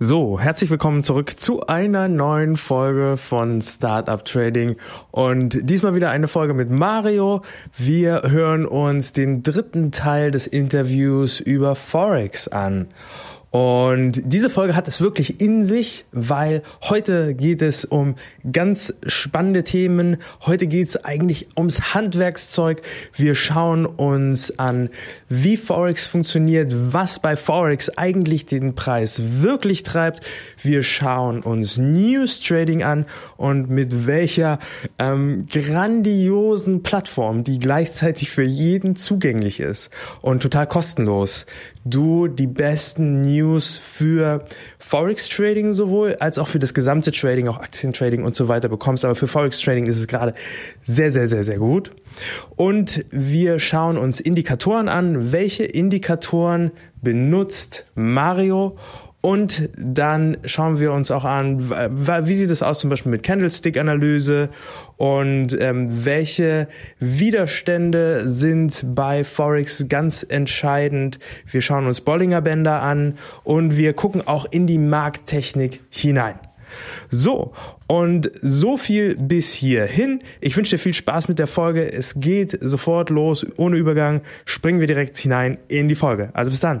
So, herzlich willkommen zurück zu einer neuen Folge von Startup Trading und diesmal wieder eine Folge mit Mario. Wir hören uns den dritten Teil des Interviews über Forex an. Und diese Folge hat es wirklich in sich, weil heute geht es um ganz spannende Themen. Heute geht es eigentlich ums Handwerkszeug. Wir schauen uns an, wie Forex funktioniert, was bei Forex eigentlich den Preis wirklich treibt. Wir schauen uns News Trading an und mit welcher ähm, grandiosen Plattform, die gleichzeitig für jeden zugänglich ist und total kostenlos, du die besten News für Forex Trading sowohl als auch für das gesamte Trading, auch Aktientrading und so weiter bekommst. Aber für Forex Trading ist es gerade sehr, sehr, sehr, sehr gut. Und wir schauen uns Indikatoren an. Welche Indikatoren benutzt Mario? Und dann schauen wir uns auch an, wie sieht es aus zum Beispiel mit Candlestick-Analyse und ähm, welche Widerstände sind bei Forex ganz entscheidend. Wir schauen uns Bollinger Bänder an und wir gucken auch in die Markttechnik hinein. So, und so viel bis hierhin. Ich wünsche dir viel Spaß mit der Folge. Es geht sofort los, ohne Übergang. Springen wir direkt hinein in die Folge. Also bis dann.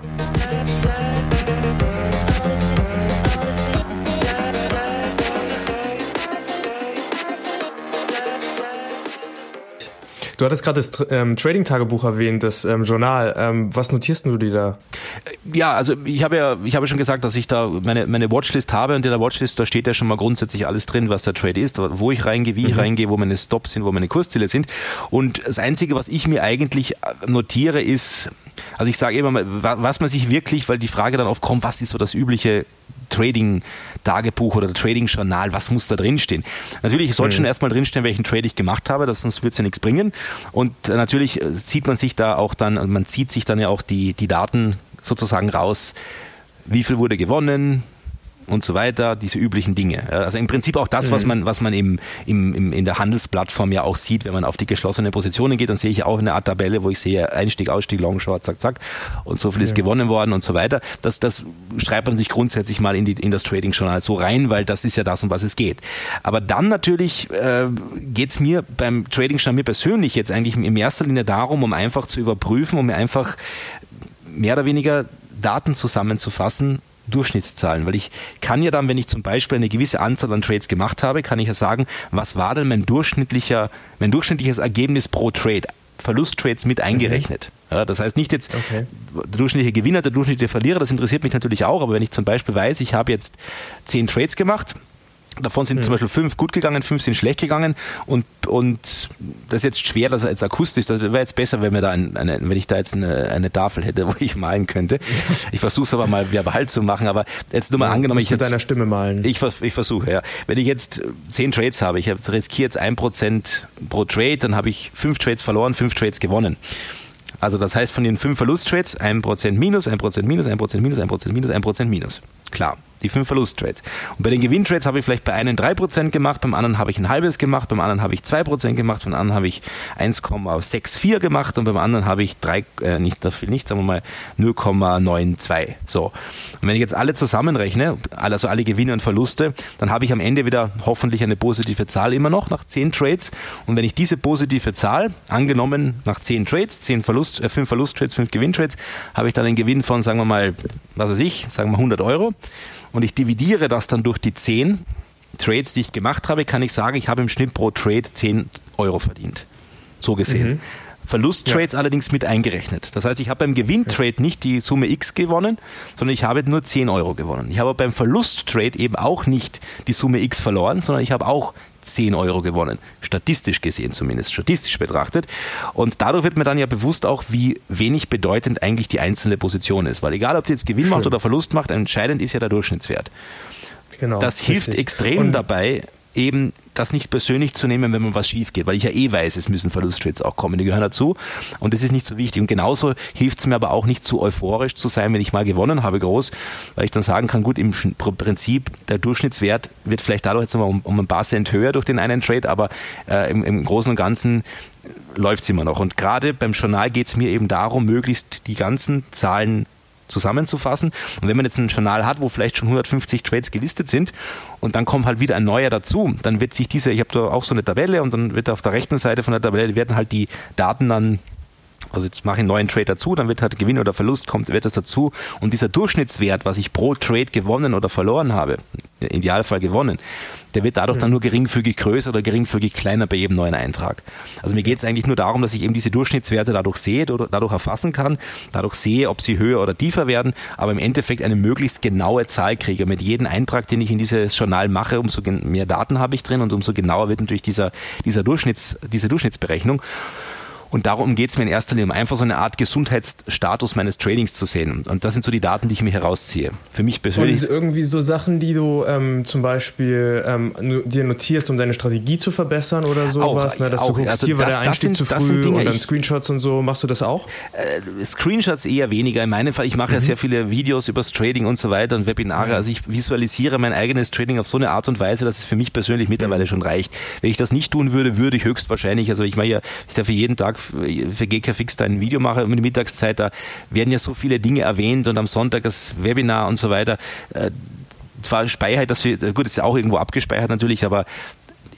Du hattest gerade das ähm, Trading-Tagebuch erwähnt, das ähm, Journal. Ähm, was notierst du dir da? Ja, also ich habe ja, ich habe schon gesagt, dass ich da meine, meine Watchlist habe und in der Watchlist, da steht ja schon mal grundsätzlich alles drin, was der Trade ist, wo ich reingehe, wie ich mhm. reingehe, wo meine Stops sind, wo meine Kursziele sind. Und das Einzige, was ich mir eigentlich notiere, ist, also ich sage immer mal, was man sich wirklich, weil die Frage dann aufkommt, was ist so das übliche Trading-Tagebuch oder Trading-Journal, was muss da drinstehen? Natürlich soll mhm. schon erstmal drinstehen, welchen Trade ich gemacht habe, das, sonst wird es ja nichts bringen. Und äh, natürlich äh, zieht man sich da auch dann, man zieht sich dann ja auch die, die Daten sozusagen raus, wie viel wurde gewonnen, und so weiter, diese üblichen Dinge. Also im Prinzip auch das, was mhm. man, was man im, im, im, in der Handelsplattform ja auch sieht, wenn man auf die geschlossenen Positionen geht, dann sehe ich auch eine Art Tabelle, wo ich sehe Einstieg, Ausstieg, Long, Short, zack, zack und so viel ist ja. gewonnen worden und so weiter. Das, das schreibt man sich grundsätzlich mal in, die, in das Trading-Journal so rein, weil das ist ja das, um was es geht. Aber dann natürlich äh, geht es mir beim Trading-Journal mir persönlich jetzt eigentlich in erster Linie darum, um einfach zu überprüfen, um mir einfach mehr oder weniger Daten zusammenzufassen, Durchschnittszahlen, weil ich kann ja dann, wenn ich zum Beispiel eine gewisse Anzahl an Trades gemacht habe, kann ich ja sagen, was war denn mein durchschnittlicher, mein durchschnittliches Ergebnis pro Trade? Verlusttrades mit eingerechnet. Mhm. Ja, das heißt nicht jetzt okay. der durchschnittliche Gewinner, der durchschnittliche Verlierer, das interessiert mich natürlich auch, aber wenn ich zum Beispiel weiß, ich habe jetzt zehn Trades gemacht, Davon sind mhm. zum Beispiel fünf gut gegangen, fünf sind schlecht gegangen und, und das ist jetzt schwer, das als akustisch, das wäre jetzt besser, wenn, wir da ein, eine, wenn ich da jetzt eine, eine Tafel hätte, wo ich malen könnte. Ich versuche es aber mal verbal zu machen, aber jetzt nur mal ja, angenommen, ich mit deiner Stimme malen. Ich, ich versuche, ja. Wenn ich jetzt zehn Trades habe, ich riskiere jetzt ein Prozent pro Trade, dann habe ich fünf Trades verloren, fünf Trades gewonnen. Also das heißt von den fünf Verlusttrades ein Prozent minus, ein Prozent minus, ein Prozent minus, ein Prozent minus, ein Prozent minus. Klar die fünf Verlusttrades. Und bei den Gewinntrades habe ich vielleicht bei einem 3% gemacht, beim anderen habe ich ein halbes gemacht, beim anderen habe ich 2% gemacht, beim anderen habe ich 1,64 gemacht und beim anderen habe ich drei, äh, nicht dafür nicht, sagen wir mal 0,92. So. Und wenn ich jetzt alle zusammenrechne, also alle Gewinne und Verluste, dann habe ich am Ende wieder hoffentlich eine positive Zahl immer noch nach 10 Trades. Und wenn ich diese positive Zahl, angenommen nach 10 Trades, 10 Verlust, äh, 5 Verlusttrades, 5 Gewinntrades, habe ich dann einen Gewinn von, sagen wir mal, was weiß ich, sagen wir 100 Euro und ich dividiere das dann durch die 10 Trades, die ich gemacht habe, kann ich sagen, ich habe im Schnitt pro Trade 10 Euro verdient. So gesehen. Mhm. Verlusttrades ja. allerdings mit eingerechnet. Das heißt, ich habe beim Gewinntrade nicht die Summe X gewonnen, sondern ich habe nur 10 Euro gewonnen. Ich habe beim Verlusttrade eben auch nicht die Summe X verloren, sondern ich habe auch 10 Euro gewonnen. Statistisch gesehen zumindest, statistisch betrachtet. Und dadurch wird mir dann ja bewusst auch, wie wenig bedeutend eigentlich die einzelne Position ist. Weil egal, ob die jetzt Gewinn Schön. macht oder Verlust macht, entscheidend ist ja der Durchschnittswert. Genau, das hilft richtig. extrem Und dabei, eben das nicht persönlich zu nehmen, wenn man was schief geht, weil ich ja eh weiß, es müssen Verlusttrades auch kommen, die gehören dazu und das ist nicht so wichtig. Und genauso hilft es mir aber auch nicht zu euphorisch zu sein, wenn ich mal gewonnen habe groß, weil ich dann sagen kann, gut, im Prinzip der Durchschnittswert wird vielleicht dadurch jetzt mal um, um ein paar Cent höher durch den einen Trade, aber äh, im, im Großen und Ganzen läuft es immer noch. Und gerade beim Journal geht es mir eben darum, möglichst die ganzen Zahlen zusammenzufassen. Und wenn man jetzt ein Journal hat, wo vielleicht schon 150 Trades gelistet sind und dann kommt halt wieder ein neuer dazu, dann wird sich diese, ich habe da auch so eine Tabelle und dann wird auf der rechten Seite von der Tabelle werden halt die Daten dann also jetzt mache ich einen neuen Trade dazu, dann wird halt Gewinn oder Verlust, kommt, wird das dazu. Und dieser Durchschnittswert, was ich pro Trade gewonnen oder verloren habe, im Idealfall gewonnen, der wird dadurch dann nur geringfügig größer oder geringfügig kleiner bei jedem neuen Eintrag. Also mir geht es eigentlich nur darum, dass ich eben diese Durchschnittswerte dadurch sehe, dadurch erfassen kann, dadurch sehe, ob sie höher oder tiefer werden, aber im Endeffekt eine möglichst genaue Zahl kriege. Mit jedem Eintrag, den ich in dieses Journal mache, umso mehr Daten habe ich drin und umso genauer wird natürlich dieser, dieser Durchschnitts, diese Durchschnittsberechnung. Und darum geht es mir in erster Linie, um einfach so eine Art Gesundheitsstatus meines Trainings zu sehen. Und das sind so die Daten, die ich mir herausziehe. Für mich persönlich. Und irgendwie so Sachen, die du ähm, zum Beispiel ähm, dir notierst, um deine Strategie zu verbessern oder sowas, auch, ne? dass auch, du guckst, also hier war das, der Einstieg sind, zu früh Dinge, und dann Screenshots und so. Machst du das auch? Äh, Screenshots eher weniger. In meinem Fall, ich mache mhm. ja sehr viele Videos über das Trading und so weiter und Webinare. Mhm. Also ich visualisiere mein eigenes Trading auf so eine Art und Weise, dass es für mich persönlich mittlerweile mhm. schon reicht. Wenn ich das nicht tun würde, würde ich höchstwahrscheinlich, also ich mache ja, ich darf jeden Tag für GKFix da ein Video mache um die Mittagszeit, da werden ja so viele Dinge erwähnt und am Sonntag das Webinar und so weiter. Äh, zwar speichert das, gut, ist ja auch irgendwo abgespeichert natürlich, aber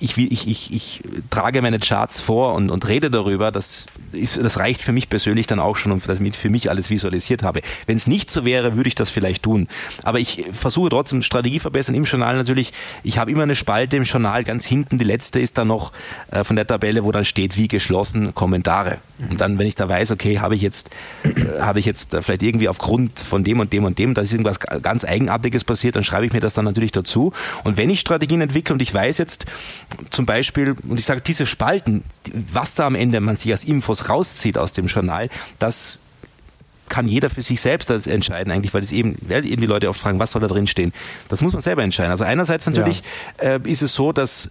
ich, ich, ich, ich trage meine Charts vor und, und rede darüber, das, das reicht für mich persönlich dann auch schon und damit für mich alles visualisiert habe. Wenn es nicht so wäre, würde ich das vielleicht tun. Aber ich versuche trotzdem Strategie verbessern im Journal natürlich. Ich habe immer eine Spalte im Journal, ganz hinten, die letzte ist dann noch äh, von der Tabelle, wo dann steht, wie geschlossen, Kommentare. Und dann, wenn ich da weiß, okay, habe ich jetzt, äh, habe ich jetzt vielleicht irgendwie aufgrund von dem und dem und dem, da ist irgendwas ganz Eigenartiges passiert, dann schreibe ich mir das dann natürlich dazu. Und wenn ich Strategien entwickle und ich weiß jetzt, zum Beispiel, und ich sage, diese Spalten, was da am Ende man sich als Infos rauszieht aus dem Journal, das kann jeder für sich selbst das entscheiden eigentlich, weil es eben, weil eben die Leute oft fragen, was soll da drin stehen? Das muss man selber entscheiden. Also einerseits natürlich ja. äh, ist es so, dass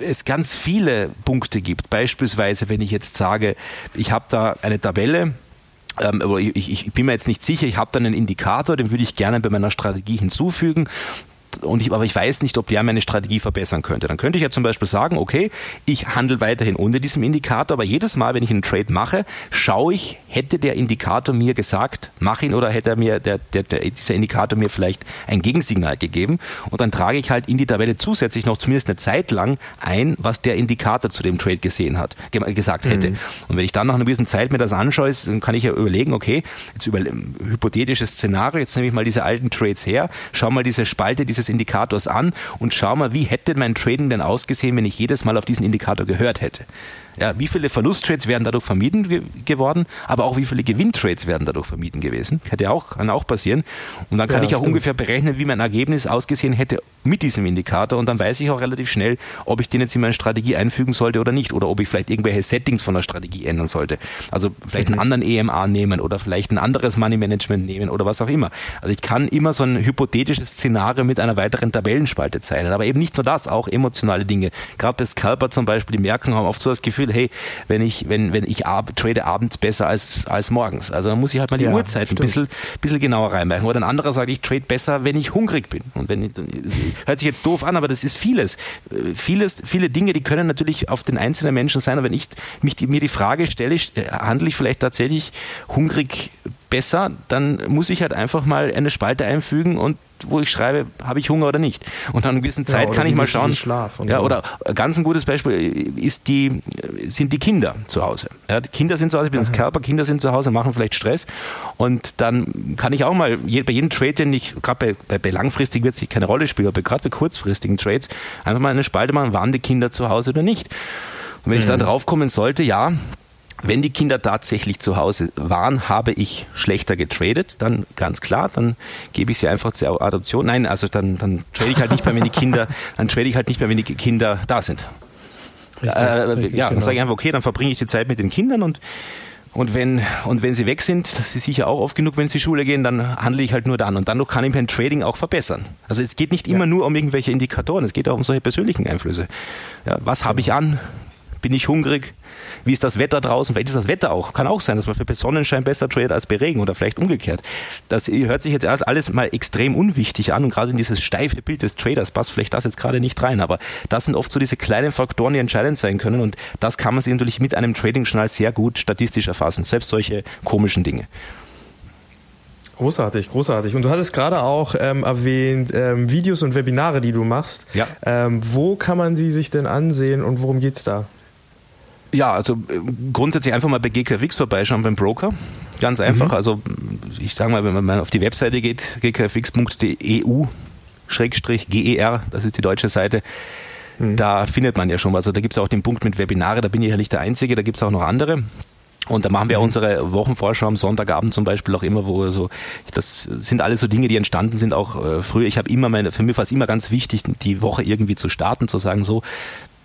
es ganz viele Punkte gibt. Beispielsweise, wenn ich jetzt sage, ich habe da eine Tabelle, ähm, aber ich, ich, bin mir jetzt nicht sicher, ich habe da einen Indikator, den würde ich gerne bei meiner Strategie hinzufügen und ich, aber ich weiß nicht, ob der meine Strategie verbessern könnte. Dann könnte ich ja zum Beispiel sagen, okay, ich handle weiterhin ohne diesem Indikator, aber jedes Mal, wenn ich einen Trade mache, schaue ich, hätte der Indikator mir gesagt, mach ihn oder hätte er mir der, der, der, dieser Indikator mir vielleicht ein Gegensignal gegeben und dann trage ich halt in die Tabelle zusätzlich noch zumindest eine Zeit lang ein, was der Indikator zu dem Trade gesehen hat, gesagt hätte. Mhm. Und wenn ich dann nach einer gewissen Zeit mir das anschaue, dann kann ich ja überlegen, okay, jetzt über hypothetisches Szenario, jetzt nehme ich mal diese alten Trades her, schau mal diese Spalte, dieses des Indikators an und schau mal, wie hätte mein Trading denn ausgesehen, wenn ich jedes Mal auf diesen Indikator gehört hätte. Ja, wie viele Verlusttrades wären dadurch vermieden ge geworden, aber auch wie viele Gewinntrades wären dadurch vermieden gewesen. Hätte auch, kann auch passieren. Und dann kann ja, ich auch stimmt. ungefähr berechnen, wie mein Ergebnis ausgesehen hätte mit diesem Indikator. Und dann weiß ich auch relativ schnell, ob ich den jetzt in meine Strategie einfügen sollte oder nicht. Oder ob ich vielleicht irgendwelche Settings von der Strategie ändern sollte. Also vielleicht mhm. einen anderen EMA nehmen oder vielleicht ein anderes Money Management nehmen oder was auch immer. Also ich kann immer so ein hypothetisches Szenario mit einer weiteren Tabellenspalte zeichnen. Aber eben nicht nur das, auch emotionale Dinge. Gerade bei Scalper zum Beispiel, die merken, haben oft so das Gefühl, Gefühl, hey, wenn ich, wenn, wenn ich ab, trade abends besser als, als morgens. Also dann muss ich halt mal die ja, Uhrzeit ein bisschen, bisschen genauer reinmachen. Oder ein anderer sagt, ich trade besser, wenn ich hungrig bin. Und wenn, hört sich jetzt doof an, aber das ist vieles. Vieles, viele Dinge, die können natürlich auf den einzelnen Menschen sein. Und wenn ich mich die, mir die Frage stelle, handle ich vielleicht tatsächlich hungrig besser, dann muss ich halt einfach mal eine Spalte einfügen und wo ich schreibe, habe ich Hunger oder nicht. Und nach einer gewissen Zeit ja, kann ich mal schauen. Schlaf ja, so. Oder ganz ein gutes Beispiel ist die, sind die Kinder zu Hause. Ja, die Kinder sind zu Hause, ich bin das Körper, Kinder sind zu Hause, machen vielleicht Stress. Und dann kann ich auch mal bei jedem Trade, den ich, gerade bei, bei, bei langfristigen wird es keine Rolle spielen, aber gerade bei kurzfristigen Trades, einfach mal eine Spalte machen, waren die Kinder zu Hause oder nicht. Und wenn mhm. ich dann draufkommen sollte, ja, wenn die Kinder tatsächlich zu Hause waren, habe ich schlechter getradet, dann ganz klar, dann gebe ich sie einfach zur Adoption. Nein, also dann, dann trade ich halt nicht mehr, wenn die Kinder, dann trade ich halt nicht mehr, wenn die Kinder da sind. Richtig, äh, richtig, ja, dann genau. sage ich einfach, okay, dann verbringe ich die Zeit mit den Kindern und und wenn, und wenn sie weg sind, das ist sicher auch oft genug, wenn sie Schule gehen, dann handle ich halt nur dann. Und dann kann ich mein Trading auch verbessern. Also es geht nicht immer nur um irgendwelche Indikatoren, es geht auch um solche persönlichen Einflüsse. Ja, was habe ich an? Bin ich hungrig? Wie ist das Wetter draußen? Vielleicht ist das Wetter auch. Kann auch sein, dass man für Sonnenschein besser tradet als bei Regen oder vielleicht umgekehrt. Das hört sich jetzt erst alles mal extrem unwichtig an und gerade in dieses steife Bild des Traders passt vielleicht das jetzt gerade nicht rein. Aber das sind oft so diese kleinen Faktoren, die entscheidend sein können und das kann man sich natürlich mit einem Trading-Journal sehr gut statistisch erfassen. Selbst solche komischen Dinge. Großartig, großartig. Und du hattest gerade auch ähm, erwähnt, ähm, Videos und Webinare, die du machst. Ja. Ähm, wo kann man die sich denn ansehen und worum geht es da? Ja, also äh, grundsätzlich einfach mal bei GKFX vorbeischauen beim Broker. Ganz einfach. Mhm. Also ich sage mal, wenn man auf die Webseite geht, gkfx.eu GER, das ist die deutsche Seite, mhm. da findet man ja schon was. Also da gibt es auch den Punkt mit Webinare, da bin ich ja nicht der Einzige, da gibt es auch noch andere. Und da machen wir mhm. unsere Wochenvorschau am Sonntagabend zum Beispiel auch immer, wo so, das sind alles so Dinge, die entstanden sind auch äh, früher. Ich habe immer meine, für mich war es immer ganz wichtig, die Woche irgendwie zu starten, zu sagen, so,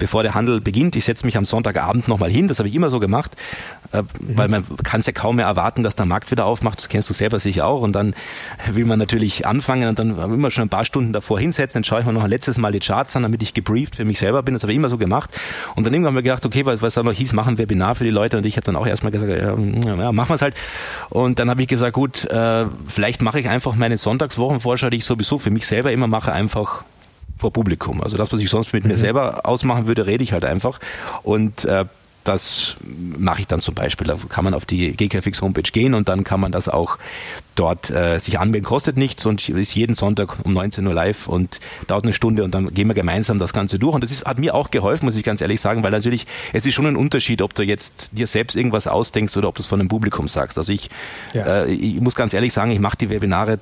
bevor der Handel beginnt. Ich setze mich am Sonntagabend nochmal hin. Das habe ich immer so gemacht, äh, mhm. weil man kann es ja kaum mehr erwarten, dass der Markt wieder aufmacht. Das kennst du selber sicher auch. Und dann will man natürlich anfangen und dann immer schon ein paar Stunden davor hinsetzen. Dann schaue ich mir noch ein letztes Mal die Charts an, damit ich gebrieft für mich selber bin. Das habe ich immer so gemacht. Und dann irgendwann haben wir gedacht, okay, was, was da noch hieß, machen Webinar für die Leute. Und ich habe dann auch erstmal gesagt, ja, ja machen wir es halt. Und dann habe ich gesagt, gut, äh, vielleicht mache ich einfach meine Sonntagswochenvorschau, die ich sowieso für mich selber immer mache, einfach vor Publikum. Also das, was ich sonst mit mhm. mir selber ausmachen würde, rede ich halt einfach. Und äh, das mache ich dann zum Beispiel. Da kann man auf die GKFX Homepage gehen und dann kann man das auch dort äh, sich anmelden. Kostet nichts und ist jeden Sonntag um 19 Uhr live und dauert eine Stunde und dann gehen wir gemeinsam das Ganze durch. Und das ist, hat mir auch geholfen, muss ich ganz ehrlich sagen, weil natürlich, es ist schon ein Unterschied, ob du jetzt dir selbst irgendwas ausdenkst oder ob du es von einem Publikum sagst. Also ich, ja. äh, ich muss ganz ehrlich sagen, ich mache die Webinare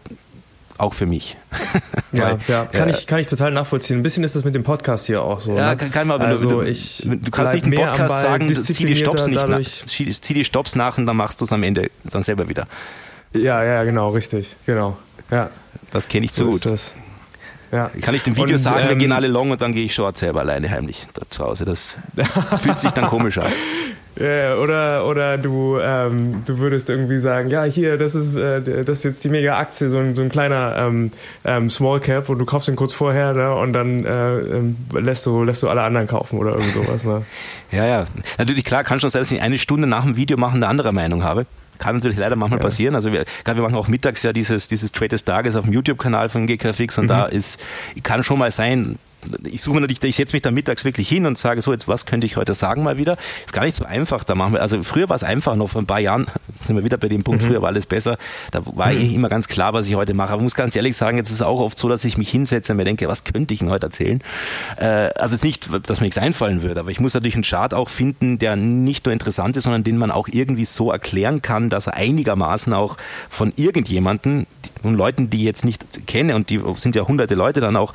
auch für mich. ja, ja, kann, äh, ich, kann ich total nachvollziehen. Ein bisschen ist das mit dem Podcast hier auch so. Ja, ne? kann, kann man, also du, ich du kannst nicht einen Podcast sagen, zieh die Stops nicht nach, zieh die Stops nach und dann machst du es am Ende dann selber wieder. Ja, ja, genau, richtig, genau. Ja. Das kenne ich zu so gut. Das. Ja. Kann ich dem Video und, sagen, ähm, wir gehen alle long und dann gehe ich short selber alleine heimlich zu Hause. Das fühlt sich dann komisch an. Ja, oder, oder du, ähm, du würdest irgendwie sagen, ja, hier, das ist, äh, das ist jetzt die Mega-Aktie, so ein, so ein kleiner ähm, ähm, Small Cap und du kaufst den kurz vorher ne, und dann äh, ähm, lässt, du, lässt du alle anderen kaufen oder irgend sowas. Ne? ja, ja. Natürlich, klar, kann schon sein, dass ich eine Stunde nach dem Video machen eine andere Meinung habe. Kann natürlich leider manchmal ja. passieren. Also wir, gerade wir machen auch mittags ja dieses, dieses Trade des Tages auf dem YouTube-Kanal von GKFix und mhm. da ist, kann schon mal sein, ich suche natürlich, ich setze mich da mittags wirklich hin und sage so, jetzt was könnte ich heute sagen mal wieder. Ist gar nicht so einfach. Da machen wir, also früher war es einfach, noch vor ein paar Jahren sind wir wieder bei dem Punkt, mhm. früher war alles besser. Da war mhm. immer ganz klar, was ich heute mache. Aber ich muss ganz ehrlich sagen, jetzt ist es auch oft so, dass ich mich hinsetze und mir denke, was könnte ich denn heute erzählen? Äh, also jetzt nicht, dass mir nichts einfallen würde, aber ich muss natürlich einen Chart auch finden, der nicht nur interessant ist, sondern den man auch irgendwie so erklären kann, dass er einigermaßen auch von irgendjemanden, von Leuten, die ich jetzt nicht kenne, und die sind ja hunderte Leute dann auch,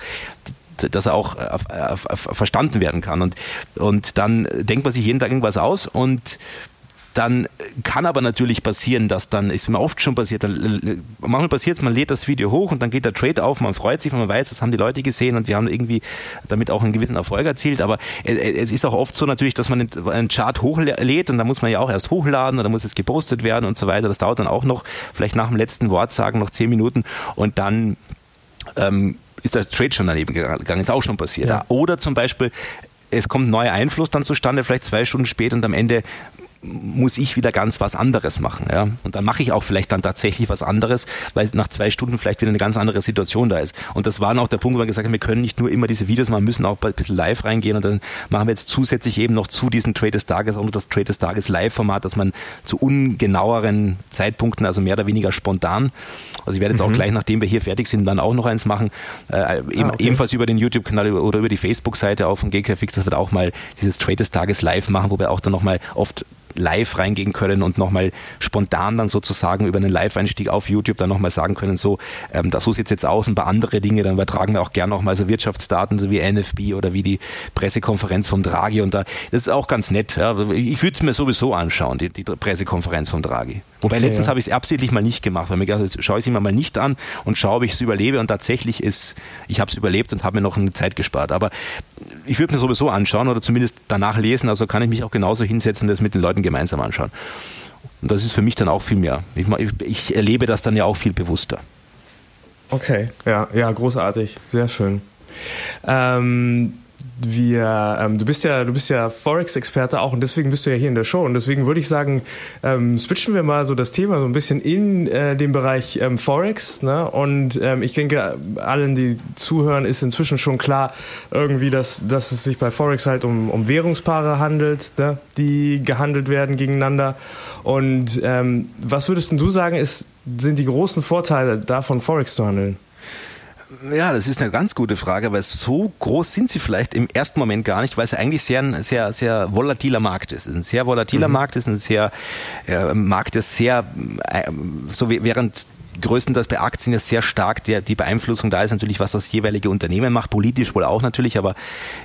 dass er auch äh, äh, verstanden werden kann. Und, und dann denkt man sich jeden Tag irgendwas aus und dann kann aber natürlich passieren, dass dann, ist mir oft schon passiert, dann, manchmal passiert es, man lädt das Video hoch und dann geht der Trade auf, man freut sich, weil man weiß, das haben die Leute gesehen und die haben irgendwie damit auch einen gewissen Erfolg erzielt, aber es ist auch oft so natürlich, dass man einen Chart hochlädt und da muss man ja auch erst hochladen dann muss es gepostet werden und so weiter, das dauert dann auch noch, vielleicht nach dem letzten Wort sagen, noch zehn Minuten und dann ähm, ist der Trade schon daneben gegangen, ist auch schon passiert. Ja. Oder zum Beispiel, es kommt ein neuer Einfluss dann zustande, vielleicht zwei Stunden später und am Ende muss ich wieder ganz was anderes machen. Ja? Und dann mache ich auch vielleicht dann tatsächlich was anderes, weil nach zwei Stunden vielleicht wieder eine ganz andere Situation da ist. Und das war auch der Punkt, wo wir gesagt haben, wir können nicht nur immer diese Videos machen, müssen auch ein bisschen live reingehen und dann machen wir jetzt zusätzlich eben noch zu diesen Trade des Tages auch noch das Trade des Tages Live-Format, dass man zu ungenaueren Zeitpunkten, also mehr oder weniger spontan, also ich werde jetzt mhm. auch gleich, nachdem wir hier fertig sind, dann auch noch eins machen, äh, eben, ah, okay. ebenfalls über den YouTube-Kanal oder über die Facebook-Seite auch von GKFix, dass wir da auch mal dieses Trade des Tages live machen, wo wir auch dann nochmal oft live reingehen können und nochmal spontan dann sozusagen über einen Live-Einstieg auf YouTube dann nochmal sagen können, so, ähm, das so sieht jetzt aus, ein paar andere Dinge, dann übertragen wir auch gerne nochmal so Wirtschaftsdaten, so wie NFB oder wie die Pressekonferenz vom Draghi und da, das ist auch ganz nett. Ja. Ich würde es mir sowieso anschauen, die, die Pressekonferenz vom Draghi. Wobei okay, letztens ja. habe ich es absichtlich mal nicht gemacht, weil mir gedacht, jetzt schaue ich es mir mal nicht an und schaue, ob ich es überlebe und tatsächlich ist, ich habe es überlebt und habe mir noch eine Zeit gespart. Aber ich würde mir sowieso anschauen oder zumindest danach lesen, also kann ich mich auch genauso hinsetzen, das mit den Leuten gemeinsam anschauen. Und das ist für mich dann auch viel mehr. Ich, ich erlebe das dann ja auch viel bewusster. Okay, ja, ja, großartig, sehr schön. Ähm, wir, ähm, du bist ja, du bist ja Forex-Experte auch und deswegen bist du ja hier in der Show und deswegen würde ich sagen, ähm, switchen wir mal so das Thema so ein bisschen in äh, den Bereich ähm, Forex. Ne? Und ähm, ich denke, allen, die zuhören, ist inzwischen schon klar, irgendwie, dass, dass es sich bei Forex halt um, um Währungspaare handelt, ne? die gehandelt werden gegeneinander. Und ähm, was würdest du sagen, ist, sind die großen Vorteile davon, Forex zu handeln? Ja, das ist eine ganz gute Frage, weil so groß sind sie vielleicht im ersten Moment gar nicht, weil es eigentlich sehr ein sehr, sehr volatiler Markt ist. Ein sehr volatiler mhm. Markt ist ein sehr äh, Markt, der sehr, äh, so wie, während größtenteils bei Aktien ja sehr stark der, die Beeinflussung da ist natürlich, was das jeweilige Unternehmen macht, politisch wohl auch natürlich, aber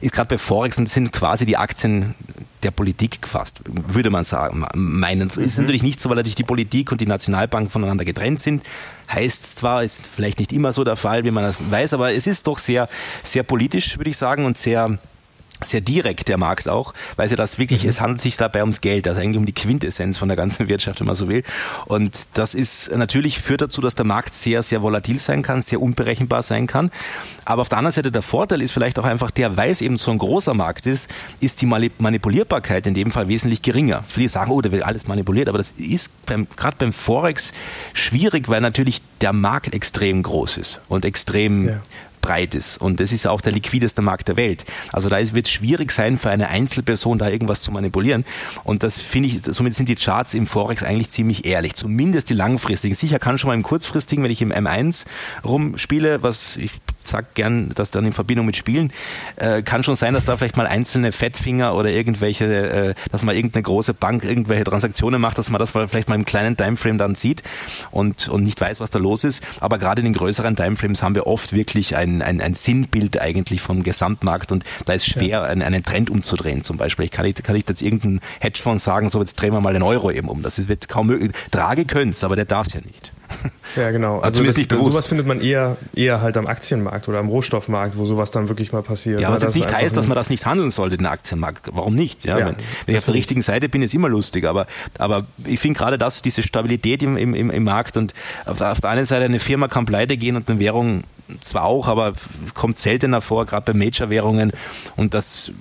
ist gerade bei Forex sind quasi die Aktien der Politik fast, würde man sagen, meinen. Mhm. Ist natürlich nicht so, weil natürlich die Politik und die Nationalbank voneinander getrennt sind. Heißt zwar, ist vielleicht nicht immer so der Fall, wie man das weiß, aber es ist doch sehr, sehr politisch, würde ich sagen, und sehr, sehr direkt der Markt auch, weil ja das wirklich, mhm. es handelt sich dabei ums Geld, also eigentlich um die Quintessenz von der ganzen Wirtschaft, wenn man so will. Und das ist natürlich führt dazu, dass der Markt sehr, sehr volatil sein kann, sehr unberechenbar sein kann. Aber auf der anderen Seite der Vorteil ist vielleicht auch einfach der, weil es eben so ein großer Markt ist, ist die Manipulierbarkeit in dem Fall wesentlich geringer. Viele sagen, oh, da wird alles manipuliert, aber das ist beim, gerade beim Forex schwierig, weil natürlich der Markt extrem groß ist und extrem ja breit ist. Und das ist auch der liquideste Markt der Welt. Also da wird es schwierig sein, für eine Einzelperson da irgendwas zu manipulieren. Und das finde ich, somit sind die Charts im Forex eigentlich ziemlich ehrlich. Zumindest die langfristigen. Sicher kann schon mal im kurzfristigen, wenn ich im M1 rumspiele, was ich sag gern, das dann in Verbindung mit Spielen, äh, kann schon sein, dass da vielleicht mal einzelne Fettfinger oder irgendwelche, äh, dass mal irgendeine große Bank irgendwelche Transaktionen macht, dass man das vielleicht mal im kleinen Timeframe dann sieht und, und nicht weiß, was da los ist. Aber gerade in den größeren Timeframes haben wir oft wirklich ein ein, ein, ein Sinnbild eigentlich vom Gesamtmarkt und da ist schwer, ja. einen, einen Trend umzudrehen zum Beispiel. Ich kann, nicht, kann nicht jetzt irgendeinen Hedgefonds sagen, so jetzt drehen wir mal den Euro eben um. Das wird kaum möglich. Drage könnte es, aber der darf es ja nicht. Ja, genau. Also, das, sowas findet man eher, eher halt am Aktienmarkt oder am Rohstoffmarkt, wo sowas dann wirklich mal passiert. Ja, was jetzt nicht heißt, dass man das nicht handeln sollte, den Aktienmarkt. Warum nicht? Ja, ja wenn, wenn ich auf der richtigen Seite bin, ist immer lustig. Aber, aber ich finde gerade das, diese Stabilität im, im, im Markt und auf, auf der einen Seite eine Firma kann pleite gehen und eine Währung zwar auch, aber kommt seltener vor, gerade bei Major-Währungen. Und das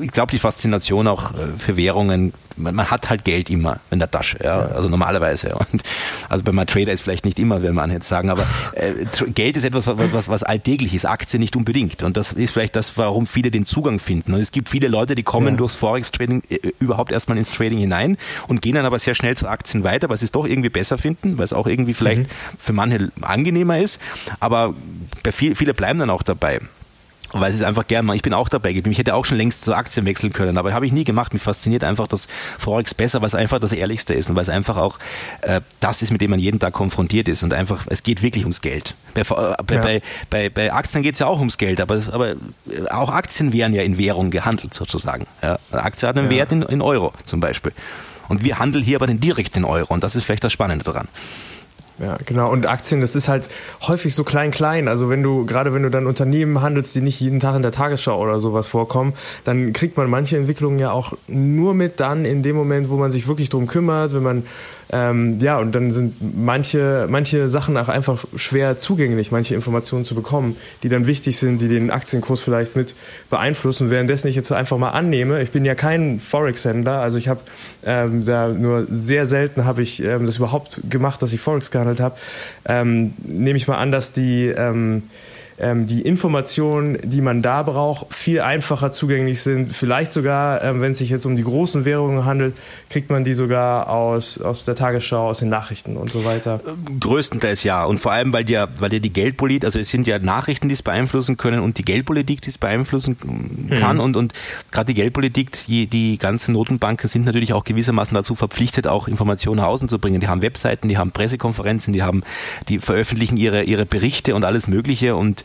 ich glaube, die Faszination auch äh, für Währungen, man, man, hat halt Geld immer in der Tasche, ja, ja. also normalerweise. Und also bei meinem Trader ist vielleicht nicht immer, will man jetzt sagen, aber äh, Geld ist etwas, was, was alltäglich ist, Aktien nicht unbedingt. Und das ist vielleicht das, warum viele den Zugang finden. Und es gibt viele Leute, die kommen ja. durchs Forex-Trading äh, überhaupt erstmal ins Trading hinein und gehen dann aber sehr schnell zu Aktien weiter, weil sie es doch irgendwie besser finden, weil es auch irgendwie vielleicht mhm. für manche angenehmer ist. Aber bei viel, viele bleiben dann auch dabei weil sie es einfach gerne machen. Ich bin auch dabei geblieben. Ich hätte auch schon längst zu Aktien wechseln können, aber habe ich nie gemacht. Mich fasziniert einfach das Forex besser, weil es einfach das Ehrlichste ist und weil es einfach auch äh, das ist, mit dem man jeden Tag konfrontiert ist und einfach, es geht wirklich ums Geld. Bei, bei, ja. bei, bei, bei Aktien geht es ja auch ums Geld, aber, aber äh, auch Aktien werden ja in Währung gehandelt sozusagen. Ja. Eine Aktie hat einen ja. Wert in, in Euro zum Beispiel. Und wir handeln hier aber den direkt in Euro und das ist vielleicht das Spannende daran. Ja, genau. Und Aktien, das ist halt häufig so klein-klein. Also wenn du, gerade wenn du dann Unternehmen handelst, die nicht jeden Tag in der Tagesschau oder sowas vorkommen, dann kriegt man manche Entwicklungen ja auch nur mit dann in dem Moment, wo man sich wirklich drum kümmert, wenn man ähm, ja, und dann sind manche, manche Sachen auch einfach schwer zugänglich, manche Informationen zu bekommen, die dann wichtig sind, die den Aktienkurs vielleicht mit beeinflussen. Währenddessen ich jetzt einfach mal annehme, ich bin ja kein Forex-Händler, also ich habe ähm, da nur sehr selten habe ich ähm, das überhaupt gemacht, dass ich Forex gehandelt habe. Ähm, nehme ich mal an, dass die ähm, ähm, die Informationen, die man da braucht, viel einfacher zugänglich sind. Vielleicht sogar, ähm, wenn es sich jetzt um die großen Währungen handelt, kriegt man die sogar aus, aus der Tagesschau, aus den Nachrichten und so weiter. Größtenteils ja. Und vor allem, weil ja, weil ja die Geldpolitik, also es sind ja Nachrichten, die es beeinflussen können und die Geldpolitik, die es beeinflussen kann. Mhm. Und, und gerade die Geldpolitik, die, die ganzen Notenbanken sind natürlich auch gewissermaßen dazu verpflichtet, auch Informationen nach außen zu bringen. Die haben Webseiten, die haben Pressekonferenzen, die haben, die veröffentlichen ihre, ihre Berichte und alles Mögliche und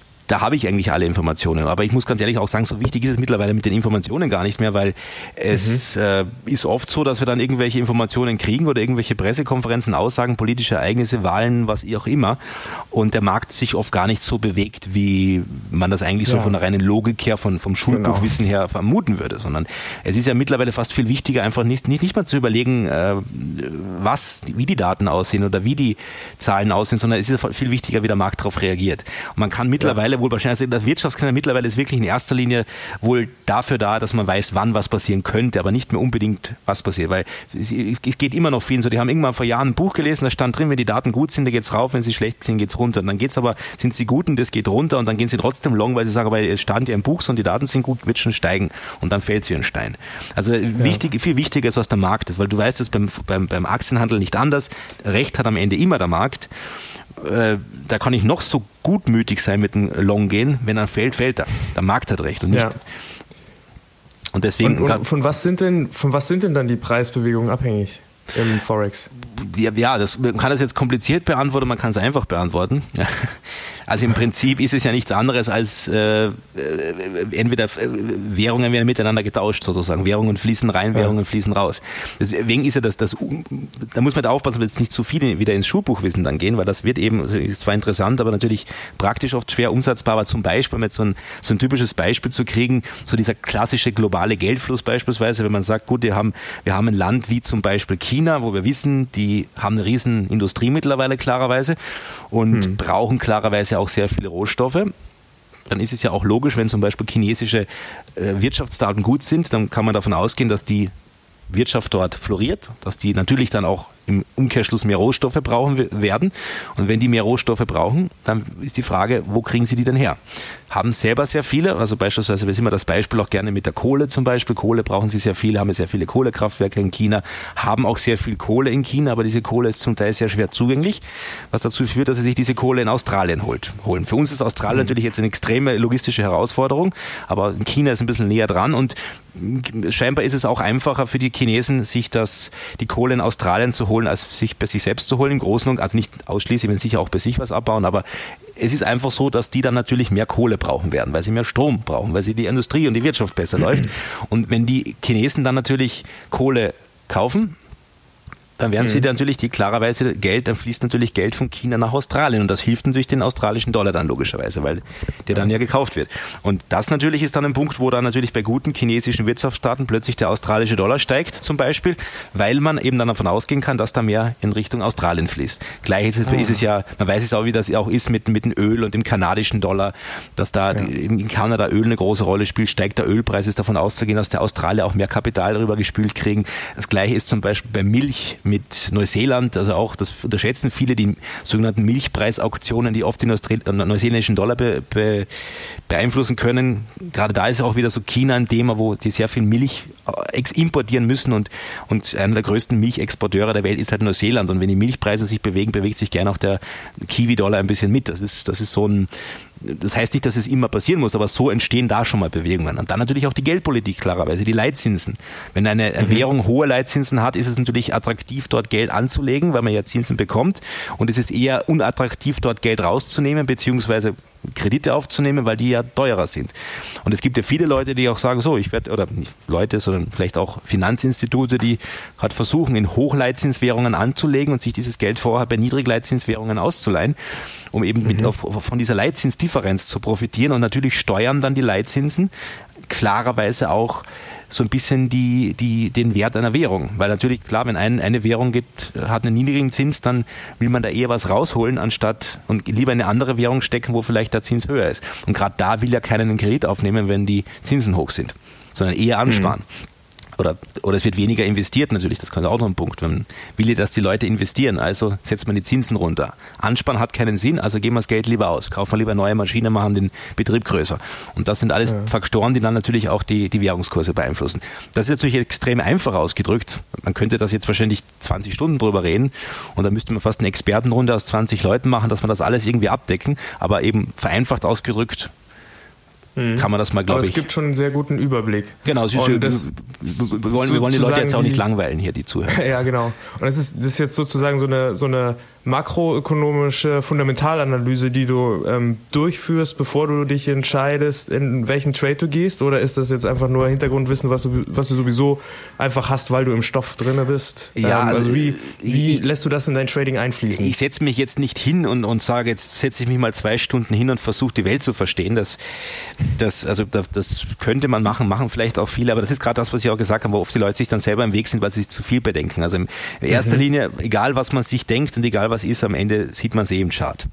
da habe ich eigentlich alle Informationen. Aber ich muss ganz ehrlich auch sagen, so wichtig ist es mittlerweile mit den Informationen gar nicht mehr, weil es mhm. äh, ist oft so, dass wir dann irgendwelche Informationen kriegen oder irgendwelche Pressekonferenzen, Aussagen, politische Ereignisse, Wahlen, was auch immer. Und der Markt sich oft gar nicht so bewegt, wie man das eigentlich ja. so von der reinen Logik her, von, vom Schulbuchwissen genau. her vermuten würde, sondern es ist ja mittlerweile fast viel wichtiger, einfach nicht, nicht, nicht mal zu überlegen, äh, was, wie die Daten aussehen oder wie die Zahlen aussehen, sondern es ist viel wichtiger, wie der Markt darauf reagiert. Und man kann mittlerweile wohl wahrscheinlich, also der Wirtschaftskanal mittlerweile ist wirklich in erster Linie wohl dafür da, dass man weiß, wann was passieren könnte, aber nicht mehr unbedingt was passiert, weil es, es geht immer noch vielen so, die haben irgendwann vor Jahren ein Buch gelesen, da stand drin, wenn die Daten gut sind, da geht's rauf, wenn sie schlecht sind, geht's runter. Und dann geht's aber, sind sie gut und das geht runter und dann gehen sie trotzdem long, weil sie sagen, aber es stand ja im Buch, und die Daten sind gut, wird schon steigen und dann fällt sie ein Stein. Also ja. wichtig, viel wichtiger ist, was der Markt ist, weil du weißt es beim, beim, beim Aktienhandel nicht anders. Recht hat am Ende immer der Markt. Äh, da kann ich noch so gutmütig sein mit dem Long gehen, wenn er fällt, fällt er. Der Markt hat recht und nicht. Ja. Und deswegen. Und, und von was sind denn, von was sind denn dann die Preisbewegungen abhängig im Forex? Ja, ja das, man kann das jetzt kompliziert beantworten, man kann es einfach beantworten. Also im Prinzip ist es ja nichts anderes als äh, äh entweder äh, Währungen werden miteinander getauscht sozusagen. Währungen fließen rein, Währungen ja. fließen raus. Deswegen ist ja das, das, da muss man da aufpassen, dass wir jetzt nicht zu viel wieder ins Schulbuchwissen dann gehen, weil das wird eben, ist zwar interessant, aber natürlich praktisch oft schwer umsetzbar. Aber zum Beispiel mit so ein, so ein typisches Beispiel zu kriegen, so dieser klassische globale Geldfluss beispielsweise, wenn man sagt, gut, wir haben, wir haben ein Land wie zum Beispiel China, wo wir wissen, die haben eine riesen Industrie mittlerweile klarerweise und hm. brauchen klarerweise auch sehr viele Rohstoffe dann ist es ja auch logisch, wenn zum Beispiel chinesische äh, Wirtschaftsdaten gut sind, dann kann man davon ausgehen, dass die Wirtschaft dort floriert, dass die natürlich dann auch im Umkehrschluss mehr Rohstoffe brauchen werden. Und wenn die mehr Rohstoffe brauchen, dann ist die Frage, wo kriegen sie die denn her? Haben selber sehr viele, also beispielsweise, wir sehen wir das Beispiel auch gerne mit der Kohle zum Beispiel. Kohle brauchen sie sehr viele, haben sehr viele Kohlekraftwerke in China, haben auch sehr viel Kohle in China, aber diese Kohle ist zum Teil sehr schwer zugänglich, was dazu führt, dass sie sich diese Kohle in Australien holt, holen. Für uns ist Australien mhm. natürlich jetzt eine extreme logistische Herausforderung, aber China ist ein bisschen näher dran und scheinbar ist es auch einfacher für die Chinesen, sich das, die Kohle in Australien zu holen, als sich bei sich selbst zu holen im Großen und also nicht ausschließlich, wenn sie sicher auch bei sich was abbauen, aber es ist einfach so, dass die dann natürlich mehr Kohle brauchen werden, weil sie mehr Strom brauchen, weil sie die Industrie und die Wirtschaft besser läuft. Und wenn die Chinesen dann natürlich Kohle kaufen, dann werden mhm. sie natürlich die klarerweise Geld, dann fließt natürlich Geld von China nach Australien und das hilft natürlich den australischen Dollar dann logischerweise, weil der dann ja gekauft wird. Und das natürlich ist dann ein Punkt, wo dann natürlich bei guten chinesischen Wirtschaftsstaaten plötzlich der australische Dollar steigt zum Beispiel, weil man eben dann davon ausgehen kann, dass da mehr in Richtung Australien fließt. Gleich ist es, ah. ist es ja, man weiß es auch, wie das auch ist mit, mit dem Öl und dem kanadischen Dollar, dass da ja. in Kanada Öl eine große Rolle spielt, steigt der Ölpreis, ist davon auszugehen, dass der Australier auch mehr Kapital darüber gespült kriegen. Das gleiche ist zum Beispiel bei Milch mit Neuseeland, also auch, das unterschätzen viele, die sogenannten Milchpreisauktionen, die oft den äh, neuseeländischen Dollar be, be, beeinflussen können. Gerade da ist auch wieder so China ein Thema, wo die sehr viel Milch äh, importieren müssen und, und einer der größten Milchexporteure der Welt ist halt Neuseeland. Und wenn die Milchpreise sich bewegen, bewegt sich gerne auch der Kiwi-Dollar ein bisschen mit. Das ist, das ist so ein, das heißt nicht, dass es immer passieren muss, aber so entstehen da schon mal Bewegungen. Und dann natürlich auch die Geldpolitik klarerweise, die Leitzinsen. Wenn eine mhm. Währung hohe Leitzinsen hat, ist es natürlich attraktiv, dort Geld anzulegen, weil man ja Zinsen bekommt. Und es ist eher unattraktiv, dort Geld rauszunehmen, beziehungsweise Kredite aufzunehmen, weil die ja teurer sind. Und es gibt ja viele Leute, die auch sagen, so, ich werde, oder nicht Leute, sondern vielleicht auch Finanzinstitute, die halt versuchen, in Hochleitzinswährungen anzulegen und sich dieses Geld vorher bei Niedrigleitzinswährungen auszuleihen, um eben mhm. auf, von dieser Leitzinsdifferenz zu profitieren. Und natürlich steuern dann die Leitzinsen klarerweise auch so ein bisschen die, die, den Wert einer Währung. Weil natürlich, klar, wenn ein, eine Währung gibt, hat einen niedrigen Zins, dann will man da eher was rausholen, anstatt und lieber in eine andere Währung stecken, wo vielleicht der Zins höher ist. Und gerade da will ja keiner einen Kredit aufnehmen, wenn die Zinsen hoch sind, sondern eher ansparen. Mhm. Oder, oder es wird weniger investiert natürlich, das kann auch noch ein Punkt. Man will ja, dass die Leute investieren, also setzt man die Zinsen runter. Anspann hat keinen Sinn, also geben wir das Geld lieber aus. Kaufen wir lieber neue Maschinen, machen den Betrieb größer. Und das sind alles ja. Faktoren, die dann natürlich auch die, die Währungskurse beeinflussen. Das ist natürlich extrem einfach ausgedrückt. Man könnte das jetzt wahrscheinlich 20 Stunden drüber reden und da müsste man fast eine Expertenrunde aus 20 Leuten machen, dass man das alles irgendwie abdecken, aber eben vereinfacht ausgedrückt mhm. kann man das mal, glaube ich. Aber es gibt schon einen sehr guten Überblick. Genau, das, das, wir, wollen, wir wollen die Leute jetzt auch nicht langweilen hier, die zuhören. ja, genau. Und das ist, das ist jetzt sozusagen so eine, so eine makroökonomische Fundamentalanalyse, die du ähm, durchführst, bevor du dich entscheidest, in welchen Trade du gehst? Oder ist das jetzt einfach nur Hintergrundwissen, was du, was du sowieso einfach hast, weil du im Stoff drin bist? Ja, ähm, also, also wie, wie ich, lässt du das in dein Trading einfließen? Ich setze mich jetzt nicht hin und, und sage, jetzt setze ich mich mal zwei Stunden hin und versuche die Welt zu verstehen. Das, das, also das, das könnte man machen, machen vielleicht auch viele, aber das ist gerade das, was ich auch gesagt habe, wo oft die Leute sich dann selber im Weg sind, weil sie sich zu viel bedenken. Also in erster mhm. Linie, egal was man sich denkt und egal was ist, am Ende sieht man es eh im Chart.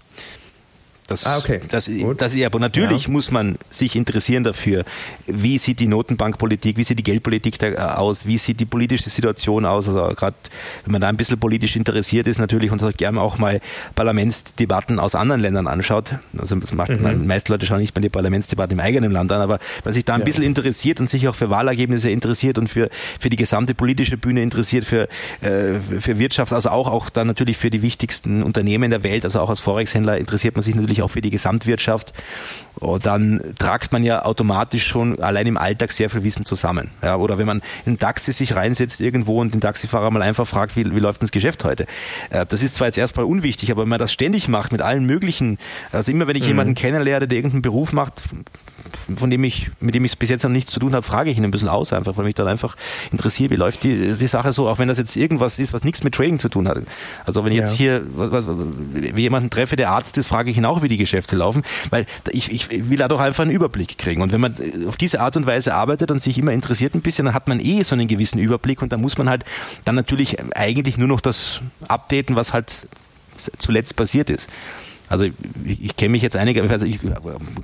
Das, ah, okay. das, das ist aber natürlich ja. muss man sich interessieren dafür, wie sieht die Notenbankpolitik, wie sieht die Geldpolitik da äh, aus, wie sieht die politische Situation aus. Also gerade wenn man da ein bisschen politisch interessiert ist, natürlich und gerne auch mal Parlamentsdebatten aus anderen Ländern anschaut. Also das macht mhm. man, meiste Leute schauen nicht mal die Parlamentsdebatten im eigenen Land an, aber wenn sich da ein ja. bisschen interessiert und sich auch für Wahlergebnisse interessiert und für, für die gesamte politische Bühne interessiert, für, äh, für Wirtschaft, also auch, auch dann natürlich für die wichtigsten Unternehmen der Welt, also auch als Forex-Händler interessiert man sich natürlich natürlich auch für die Gesamtwirtschaft, dann tragt man ja automatisch schon allein im Alltag sehr viel Wissen zusammen. Ja, oder wenn man in Taxi sich reinsetzt irgendwo und den Taxifahrer mal einfach fragt, wie, wie läuft das Geschäft heute? Äh, das ist zwar jetzt erstmal unwichtig, aber wenn man das ständig macht mit allen möglichen, also immer wenn ich mhm. jemanden kennenlerne, der irgendeinen Beruf macht, von dem ich, mit dem ich bis jetzt noch nichts zu tun habe, frage ich ihn ein bisschen aus, einfach, weil mich dann einfach interessiert, wie läuft die, die Sache so, auch wenn das jetzt irgendwas ist, was nichts mit Trading zu tun hat. Also wenn ich ja. jetzt hier wie jemanden treffe, der Arzt ist, frage ich ihn auch, wie die Geschäfte laufen, weil ich, ich will da doch einfach einen Überblick kriegen. Und wenn man auf diese Art und Weise arbeitet und sich immer interessiert ein bisschen, dann hat man eh so einen gewissen Überblick und dann muss man halt dann natürlich eigentlich nur noch das updaten, was halt zuletzt passiert ist. Also ich, ich kenne mich jetzt einiger, also ich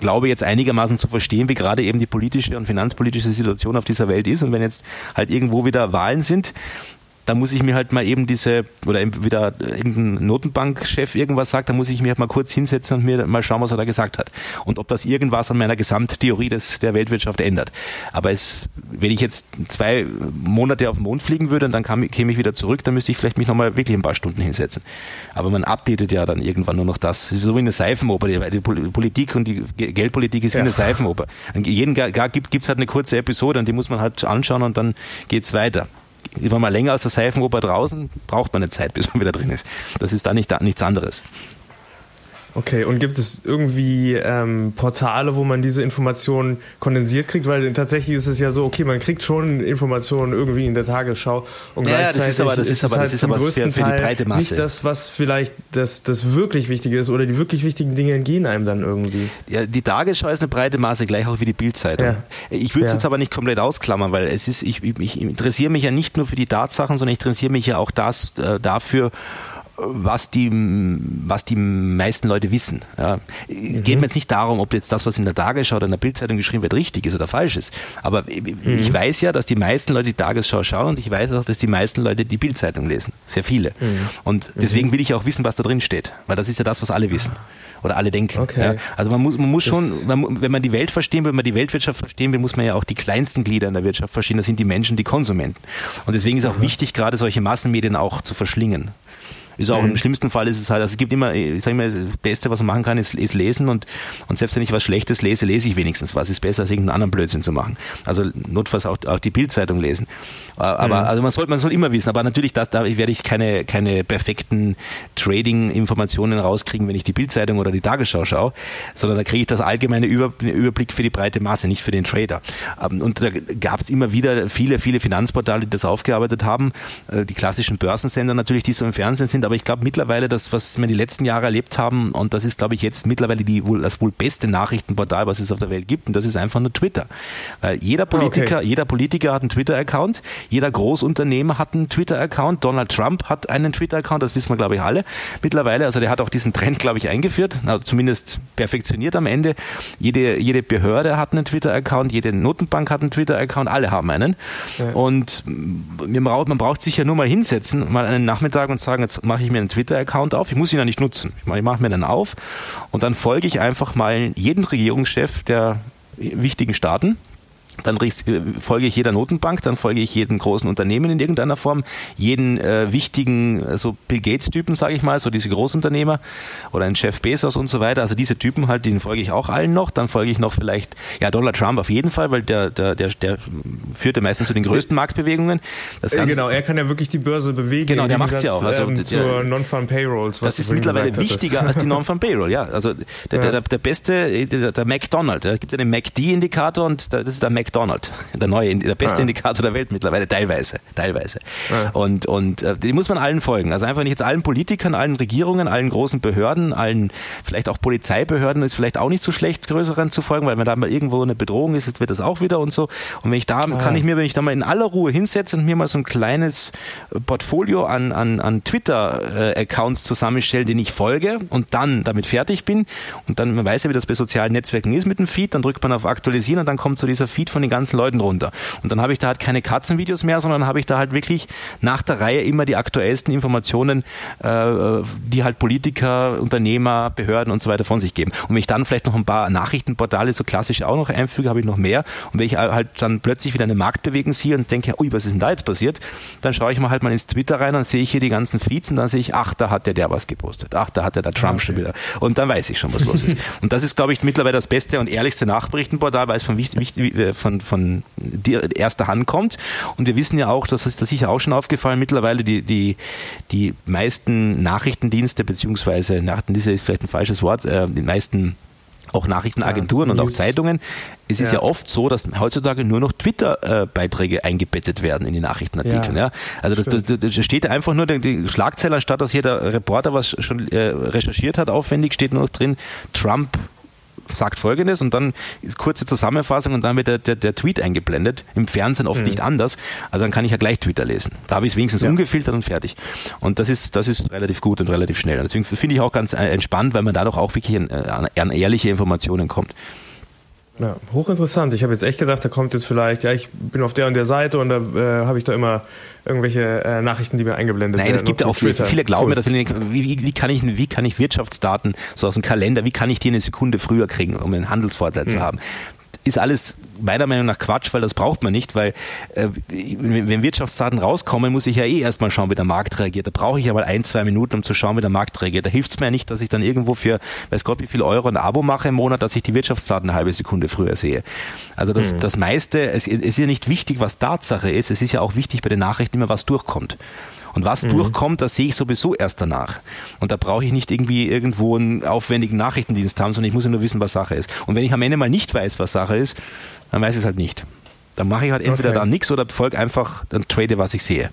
glaube jetzt einigermaßen zu verstehen, wie gerade eben die politische und finanzpolitische Situation auf dieser Welt ist. Und wenn jetzt halt irgendwo wieder Wahlen sind, da muss ich mir halt mal eben diese, oder wieder irgendein Notenbankchef irgendwas sagt, da muss ich mir halt mal kurz hinsetzen und mir mal schauen, was er da gesagt hat. Und ob das irgendwas an meiner Gesamttheorie des, der Weltwirtschaft ändert. Aber es, wenn ich jetzt zwei Monate auf den Mond fliegen würde und dann kam, käme ich wieder zurück, dann müsste ich vielleicht mich nochmal wirklich ein paar Stunden hinsetzen. Aber man updatet ja dann irgendwann nur noch das. So wie eine Seifenoper. Die Politik und die Geldpolitik ist ja. wie eine Seifenoper. Jeden gibt es halt eine kurze Episode und die muss man halt anschauen und dann geht es weiter ist man mal länger aus der Seifenoper draußen, braucht man eine Zeit, bis man wieder drin ist. Das ist da nicht, nichts anderes. Okay, und gibt es irgendwie ähm, Portale, wo man diese Informationen kondensiert kriegt? Weil tatsächlich ist es ja so, okay, man kriegt schon Informationen irgendwie in der Tagesschau und ja, gleichzeitig das ist aber, das ist, aber, halt das ist aber für, für, die breite Masse. nicht das, was vielleicht das, das wirklich Wichtige ist oder die wirklich wichtigen Dinge entgehen einem dann irgendwie. Ja, die Tagesschau ist eine breite Masse, gleich auch wie die Bildzeitung. Ja. Ich würde es ja. jetzt aber nicht komplett ausklammern, weil es ist, ich, ich interessiere mich ja nicht nur für die Tatsachen, sondern ich interessiere mich ja auch das, äh, dafür, was die, was die meisten Leute wissen. Ja. Es geht mhm. mir jetzt nicht darum, ob jetzt das, was in der Tagesschau oder in der Bildzeitung geschrieben wird, richtig ist oder falsch ist. Aber mhm. ich weiß ja, dass die meisten Leute die Tagesschau schauen und ich weiß auch, dass die meisten Leute die Bildzeitung lesen. Sehr viele. Mhm. Und deswegen will ich auch wissen, was da drin steht. Weil das ist ja das, was alle wissen. Oder alle denken. Okay. Ja. Also man muss, man muss schon, man, wenn man die Welt verstehen will, wenn man die Weltwirtschaft verstehen will, muss man ja auch die kleinsten Glieder in der Wirtschaft verstehen. Das sind die Menschen, die Konsumenten. Und deswegen ist auch wichtig, gerade solche Massenmedien auch zu verschlingen. Ist auch mhm. im schlimmsten Fall ist es halt, also es gibt immer, ich sage immer, das Beste, was man machen kann, ist, ist lesen und, und selbst wenn ich was Schlechtes lese, lese ich wenigstens was. Ist besser, als irgendeinen anderen Blödsinn zu machen. Also notfalls auch, auch die Bildzeitung lesen. Aber mhm. also man soll, man soll immer wissen, aber natürlich, das, da werde ich keine, keine perfekten Trading-Informationen rauskriegen, wenn ich die Bildzeitung oder die Tagesschau schaue, sondern da kriege ich das allgemeine Überblick für die breite Masse, nicht für den Trader. Ähm, und da gab es immer wieder viele, viele Finanzportale, die das aufgearbeitet haben. Äh, die klassischen Börsensender natürlich, die so im Fernsehen sind, spannend, aber ich glaube mittlerweile, das, was wir die letzten Jahre erlebt haben, und das ist, glaube ich, jetzt mittlerweile die wohl, das wohl beste Nachrichtenportal, was es auf der Welt gibt, und das ist einfach nur Twitter. Weil jeder Politiker, okay. jeder Politiker hat einen Twitter-Account, jeder Großunternehmer hat einen Twitter-Account, Donald Trump hat einen Twitter-Account, das wissen wir, glaube ich, alle mittlerweile. Also der hat auch diesen Trend, glaube ich, eingeführt, also zumindest perfektioniert am Ende. Jede, jede Behörde hat einen Twitter-Account, jede Notenbank hat einen Twitter-Account, alle haben einen. Ja. Und man braucht, man braucht sich ja nur mal hinsetzen, mal einen Nachmittag und sagen, jetzt mache ich mir einen Twitter-Account auf. Ich muss ihn ja nicht nutzen. Ich mache mach mir dann auf und dann folge ich einfach mal jeden Regierungschef der wichtigen Staaten dann folge ich jeder Notenbank, dann folge ich jedem großen Unternehmen in irgendeiner Form, jeden äh, wichtigen, so also Bill Gates-Typen, sage ich mal, so diese Großunternehmer oder ein Chef Bezos und so weiter. Also diese Typen halt, den folge ich auch allen noch. Dann folge ich noch vielleicht, ja, Donald Trump auf jeden Fall, weil der, der, der, der führte meistens zu den größten Marktbewegungen. Das äh, Ganze, genau, er kann ja wirklich die Börse bewegen. Genau, der macht es ja auch. Also ähm, zur Non-Farm Payrolls. das ist mittlerweile wichtiger als die Non-Farm Payroll, ja. Also der, ja. der, der, beste, der, der McDonald, es gibt ja den McD-Indikator und das ist der Mac McDonald, der neue, der beste ja. Indikator der Welt mittlerweile, teilweise, teilweise. Ja. Und, und äh, die muss man allen folgen. Also einfach nicht jetzt allen Politikern, allen Regierungen, allen großen Behörden, allen vielleicht auch Polizeibehörden ist vielleicht auch nicht so schlecht, größeren zu folgen, weil wenn da mal irgendwo eine Bedrohung ist, wird das auch wieder und so. Und wenn ich da, ah. kann ich mir, wenn ich da mal in aller Ruhe hinsetze und mir mal so ein kleines Portfolio an, an, an Twitter-Accounts zusammenstellen, denen ich folge und dann damit fertig bin und dann, man weiß ja, wie das bei sozialen Netzwerken ist mit dem Feed, dann drückt man auf Aktualisieren und dann kommt so dieser Feed von den ganzen Leuten runter. Und dann habe ich da halt keine Katzenvideos mehr, sondern habe ich da halt wirklich nach der Reihe immer die aktuellsten Informationen, äh, die halt Politiker, Unternehmer, Behörden und so weiter von sich geben. Und wenn ich dann vielleicht noch ein paar Nachrichtenportale so klassisch auch noch einfüge, habe ich noch mehr. Und wenn ich halt dann plötzlich wieder eine Marktbewegung sehe und denke, ui, was ist denn da jetzt passiert? Dann schaue ich mal halt mal ins Twitter rein, dann sehe ich hier die ganzen Feeds und dann sehe ich, ach, da hat der der was gepostet. Ach, da hat der der Trump okay. schon wieder. Und dann weiß ich schon, was los ist. und das ist, glaube ich, mittlerweile das beste und ehrlichste Nachrichtenportal, weil es von, wichtig, von, von erster Hand kommt. Und wir wissen ja auch, das ist das sicher auch schon aufgefallen, mittlerweile die, die, die meisten Nachrichtendienste, beziehungsweise Nachrichtendienste ist vielleicht ein falsches Wort, äh, die meisten auch Nachrichtenagenturen ja, und auch Zeitungen. Es ist ja. ja oft so, dass heutzutage nur noch Twitter-Beiträge eingebettet werden in die Nachrichtenartikel. Ja, ja. Also das, das, das steht einfach nur die Schlagzeile, anstatt dass hier der Reporter was schon äh, recherchiert hat, aufwendig, steht nur noch drin, Trump sagt folgendes und dann ist kurze Zusammenfassung und dann wird der, der, der Tweet eingeblendet. Im Fernsehen oft mhm. nicht anders. Also dann kann ich ja gleich Twitter lesen. Da habe ich es wenigstens ja. ungefiltert und fertig. Und das ist, das ist relativ gut und relativ schnell. deswegen finde ich auch ganz äh, entspannt, weil man dadurch auch wirklich an, äh, an ehrliche Informationen kommt. Ja, hochinteressant. Ich habe jetzt echt gedacht, da kommt jetzt vielleicht, ja, ich bin auf der und der Seite und da äh, habe ich da immer irgendwelche äh, Nachrichten, die mir eingeblendet Nein, werden. Nein, es gibt ja auch viele, viele glauben cool. mir, wie, wie, wie, kann ich, wie kann ich Wirtschaftsdaten so aus dem Kalender, wie kann ich die eine Sekunde früher kriegen, um einen Handelsvorteil hm. zu haben? Ist alles meiner Meinung nach Quatsch, weil das braucht man nicht, weil äh, wenn Wirtschaftsdaten rauskommen, muss ich ja eh erstmal schauen, wie der Markt reagiert. Da brauche ich ja mal ein, zwei Minuten, um zu schauen, wie der Markt reagiert. Da hilft es mir ja nicht, dass ich dann irgendwo für, weiß Gott, wie viel Euro ein Abo mache im Monat, dass ich die Wirtschaftsdaten eine halbe Sekunde früher sehe. Also das, mhm. das meiste, es, es ist ja nicht wichtig, was Tatsache ist, es ist ja auch wichtig bei den Nachrichten immer, was durchkommt. Und was mhm. durchkommt, das sehe ich sowieso erst danach. Und da brauche ich nicht irgendwie irgendwo einen aufwendigen Nachrichtendienst haben, sondern ich muss ja nur wissen, was Sache ist. Und wenn ich am Ende mal nicht weiß, was Sache ist, dann weiß ich es halt nicht. Dann mache ich halt entweder okay. da nichts oder folge einfach, dann trade, was ich sehe.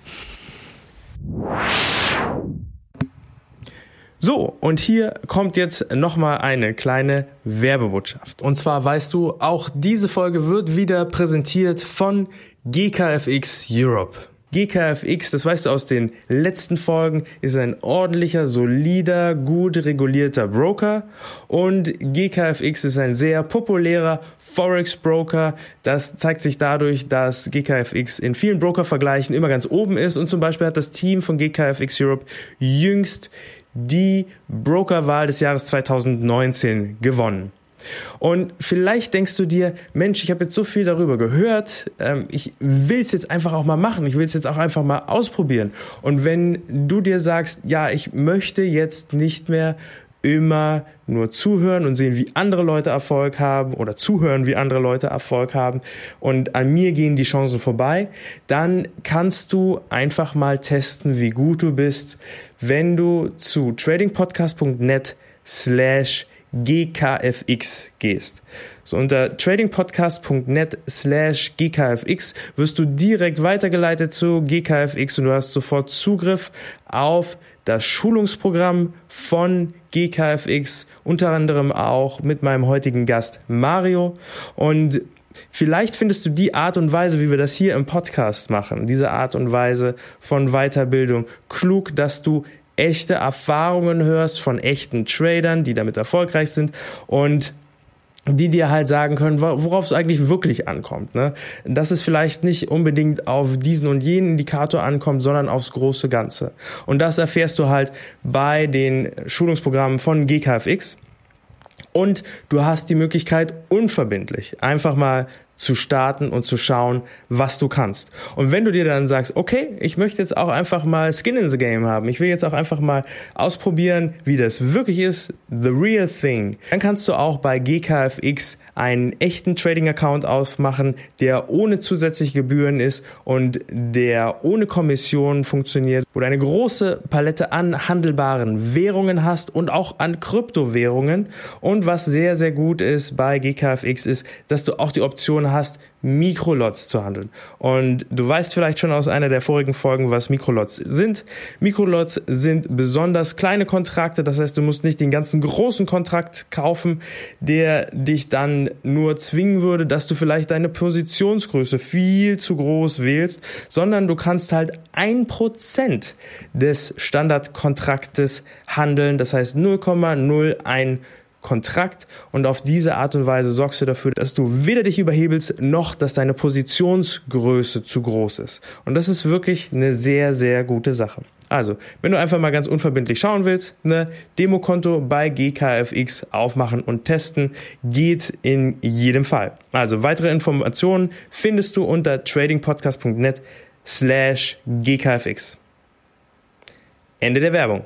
So, und hier kommt jetzt nochmal eine kleine Werbebotschaft. Und zwar weißt du, auch diese Folge wird wieder präsentiert von GKFX Europe. GKFX, das weißt du aus den letzten Folgen, ist ein ordentlicher, solider, gut regulierter Broker und GKFX ist ein sehr populärer Forex Broker. Das zeigt sich dadurch, dass GKFX in vielen Brokervergleichen immer ganz oben ist und zum Beispiel hat das Team von GKFX Europe jüngst die Brokerwahl des Jahres 2019 gewonnen. Und vielleicht denkst du dir, Mensch, ich habe jetzt so viel darüber gehört, ähm, ich will es jetzt einfach auch mal machen, ich will es jetzt auch einfach mal ausprobieren. Und wenn du dir sagst, ja, ich möchte jetzt nicht mehr immer nur zuhören und sehen, wie andere Leute Erfolg haben oder zuhören, wie andere Leute Erfolg haben und an mir gehen die Chancen vorbei, dann kannst du einfach mal testen, wie gut du bist, wenn du zu tradingpodcast.net slash GKFX gehst. So unter tradingpodcast.net slash GKFX wirst du direkt weitergeleitet zu GKFX und du hast sofort Zugriff auf das Schulungsprogramm von GKFX, unter anderem auch mit meinem heutigen Gast Mario. Und Vielleicht findest du die Art und Weise, wie wir das hier im Podcast machen, diese Art und Weise von Weiterbildung klug, dass du echte Erfahrungen hörst von echten Tradern, die damit erfolgreich sind und die dir halt sagen können, worauf es eigentlich wirklich ankommt. Ne? Dass es vielleicht nicht unbedingt auf diesen und jenen Indikator ankommt, sondern aufs große Ganze. Und das erfährst du halt bei den Schulungsprogrammen von GKFX. Und du hast die Möglichkeit, unverbindlich einfach mal zu starten und zu schauen, was du kannst. Und wenn du dir dann sagst, okay, ich möchte jetzt auch einfach mal Skin in the Game haben, ich will jetzt auch einfach mal ausprobieren, wie das wirklich ist, the real thing, dann kannst du auch bei GKFX einen echten Trading-Account aufmachen, der ohne zusätzliche Gebühren ist und der ohne Kommission funktioniert, wo du eine große Palette an handelbaren Währungen hast und auch an Kryptowährungen. Und was sehr, sehr gut ist bei GKFX ist, dass du auch die Option hast, Mikrolots zu handeln. Und du weißt vielleicht schon aus einer der vorigen Folgen, was Mikrolots sind. Mikrolots sind besonders kleine Kontrakte, das heißt, du musst nicht den ganzen großen Kontrakt kaufen, der dich dann nur zwingen würde, dass du vielleicht deine Positionsgröße viel zu groß wählst, sondern du kannst halt ein Prozent des Standardkontraktes handeln, das heißt 0,01 Kontrakt und auf diese Art und Weise sorgst du dafür, dass du weder dich überhebelst, noch dass deine Positionsgröße zu groß ist. Und das ist wirklich eine sehr, sehr gute Sache. Also, wenn du einfach mal ganz unverbindlich schauen willst, ne, Demokonto bei GKFX aufmachen und testen geht in jedem Fall. Also, weitere Informationen findest du unter tradingpodcast.net slash GKFX. Ende der Werbung.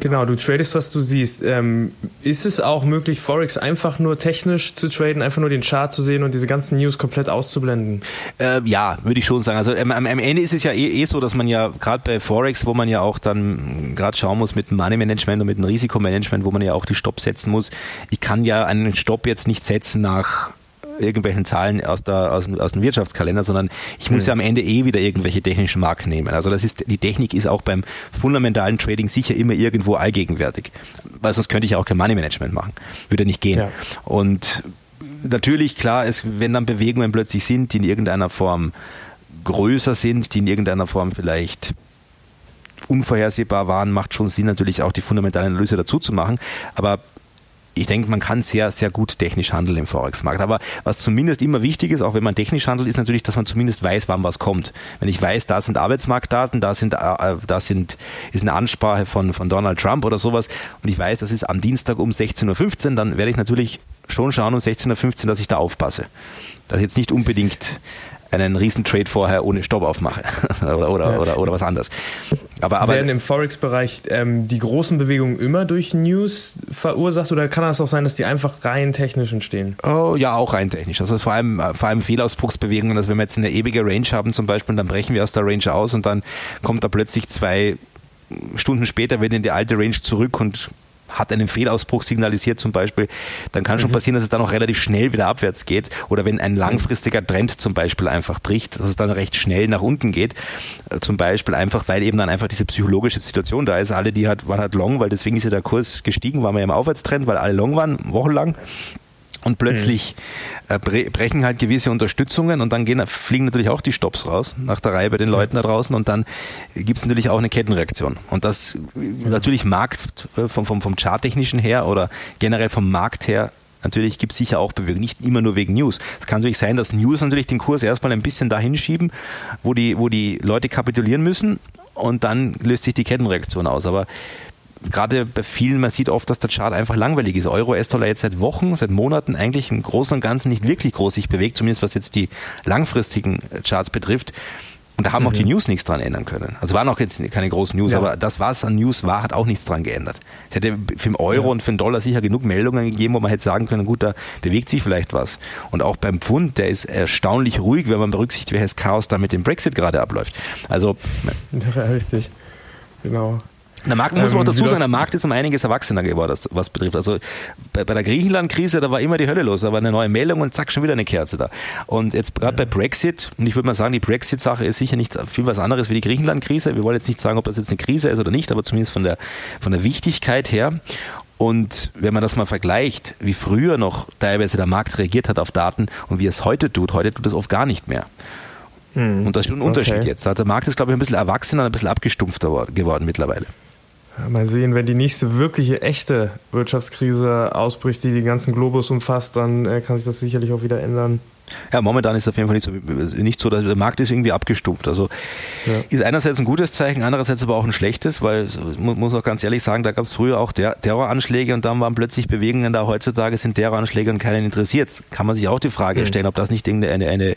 Genau, du tradest, was du siehst. Ähm, ist es auch möglich, Forex einfach nur technisch zu traden, einfach nur den Chart zu sehen und diese ganzen News komplett auszublenden? Äh, ja, würde ich schon sagen. Also ähm, am, Ende ist es ja eh, eh so, dass man ja gerade bei Forex, wo man ja auch dann gerade schauen muss mit dem Money Management und mit dem Risikomanagement, wo man ja auch die Stopp setzen muss. Ich kann ja einen Stopp jetzt nicht setzen nach irgendwelchen Zahlen aus, der, aus, aus dem Wirtschaftskalender, sondern ich muss mhm. ja am Ende eh wieder irgendwelche technischen Marken nehmen. Also das ist, die Technik ist auch beim fundamentalen Trading sicher immer irgendwo allgegenwärtig. Weil sonst könnte ich auch kein Money Management machen. Würde nicht gehen. Ja. Und natürlich, klar, es, wenn dann Bewegungen plötzlich sind, die in irgendeiner Form größer sind, die in irgendeiner Form vielleicht unvorhersehbar waren, macht schon Sinn, natürlich auch die fundamentale Analyse dazu zu machen. Aber ich denke, man kann sehr, sehr gut technisch handeln im Forex-Markt. Aber was zumindest immer wichtig ist, auch wenn man technisch handelt, ist natürlich, dass man zumindest weiß, wann was kommt. Wenn ich weiß, da sind Arbeitsmarktdaten, da sind, äh, da sind, ist eine Ansprache von, von Donald Trump oder sowas und ich weiß, das ist am Dienstag um 16.15 Uhr, dann werde ich natürlich schon schauen um 16.15 Uhr, dass ich da aufpasse. Dass jetzt nicht unbedingt einen Riesentrade vorher ohne Stopp aufmache oder, oder, ja. oder, oder was anderes. Aber, aber Werden im Forex-Bereich ähm, die großen Bewegungen immer durch News verursacht oder kann das auch sein, dass die einfach rein technisch entstehen? Oh, ja, auch rein technisch. Also vor allem, äh, vor allem Fehlausbruchsbewegungen. Also wenn wir jetzt eine ewige Range haben zum Beispiel, dann brechen wir aus der Range aus und dann kommt da plötzlich zwei Stunden später wieder in die alte Range zurück und hat einen Fehlausbruch signalisiert zum Beispiel, dann kann schon mhm. passieren, dass es dann auch relativ schnell wieder abwärts geht. Oder wenn ein langfristiger Trend zum Beispiel einfach bricht, dass es dann recht schnell nach unten geht. Äh, zum Beispiel einfach, weil eben dann einfach diese psychologische Situation da ist. Alle, die halt, waren halt long, weil deswegen ist ja der Kurs gestiegen, waren wir ja im Aufwärtstrend, weil alle long waren, wochenlang. Und plötzlich mhm. brechen halt gewisse Unterstützungen und dann gehen, fliegen natürlich auch die Stops raus nach der Reihe bei den Leuten da draußen und dann gibt es natürlich auch eine Kettenreaktion. Und das mhm. natürlich Markt äh, vom, vom, vom Charttechnischen her oder generell vom Markt her Natürlich gibt es sicher auch Bewegungen, nicht immer nur wegen News. Es kann natürlich sein, dass News natürlich den Kurs erstmal ein bisschen dahin schieben, wo die, wo die Leute kapitulieren müssen und dann löst sich die Kettenreaktion aus. Aber gerade bei vielen, man sieht oft, dass der Chart einfach langweilig ist. Euro, US-Dollar jetzt seit Wochen, seit Monaten eigentlich im Großen und Ganzen nicht wirklich groß sich bewegt, zumindest was jetzt die langfristigen Charts betrifft. Und da haben mhm. auch die mhm. News nichts dran ändern können. Also waren auch jetzt keine großen News, ja. aber das, was an News war, hat auch nichts dran geändert. Es hätte für den Euro ja. und für den Dollar sicher genug Meldungen gegeben, wo man hätte sagen können, gut, da bewegt sich vielleicht was. Und auch beim Pfund, der ist erstaunlich ruhig, wenn man berücksichtigt, welches Chaos da mit dem Brexit gerade abläuft. Also. Ja, richtig. Genau. Der Markt, muss man auch ähm, dazu sagen, der Markt ist um einiges erwachsener geworden, was betrifft. Also bei, bei der Griechenland-Krise, da war immer die Hölle los. Da war eine neue Meldung und zack, schon wieder eine Kerze da. Und jetzt gerade ja. bei Brexit, und ich würde mal sagen, die Brexit-Sache ist sicher nicht viel was anderes wie die Griechenland-Krise. Wir wollen jetzt nicht sagen, ob das jetzt eine Krise ist oder nicht, aber zumindest von der, von der Wichtigkeit her. Und wenn man das mal vergleicht, wie früher noch teilweise der Markt reagiert hat auf Daten und wie es heute tut, heute tut es oft gar nicht mehr. Hm. Und das ist schon ein Unterschied okay. jetzt. Also der Markt ist, glaube ich, ein bisschen erwachsener, ein bisschen abgestumpfter geworden mittlerweile. Mal sehen, wenn die nächste wirkliche echte Wirtschaftskrise ausbricht, die den ganzen Globus umfasst, dann äh, kann sich das sicherlich auch wieder ändern. Ja, momentan ist es auf jeden Fall nicht so, nicht so dass der Markt ist irgendwie abgestumpft. Also ja. ist einerseits ein gutes Zeichen, andererseits aber auch ein schlechtes, weil man muss auch ganz ehrlich sagen, da gab es früher auch Terroranschläge und dann waren plötzlich Bewegungen da. Heutzutage sind Terroranschläge und keinen interessiert. Kann man sich auch die Frage mhm. stellen, ob das nicht irgendeine eine,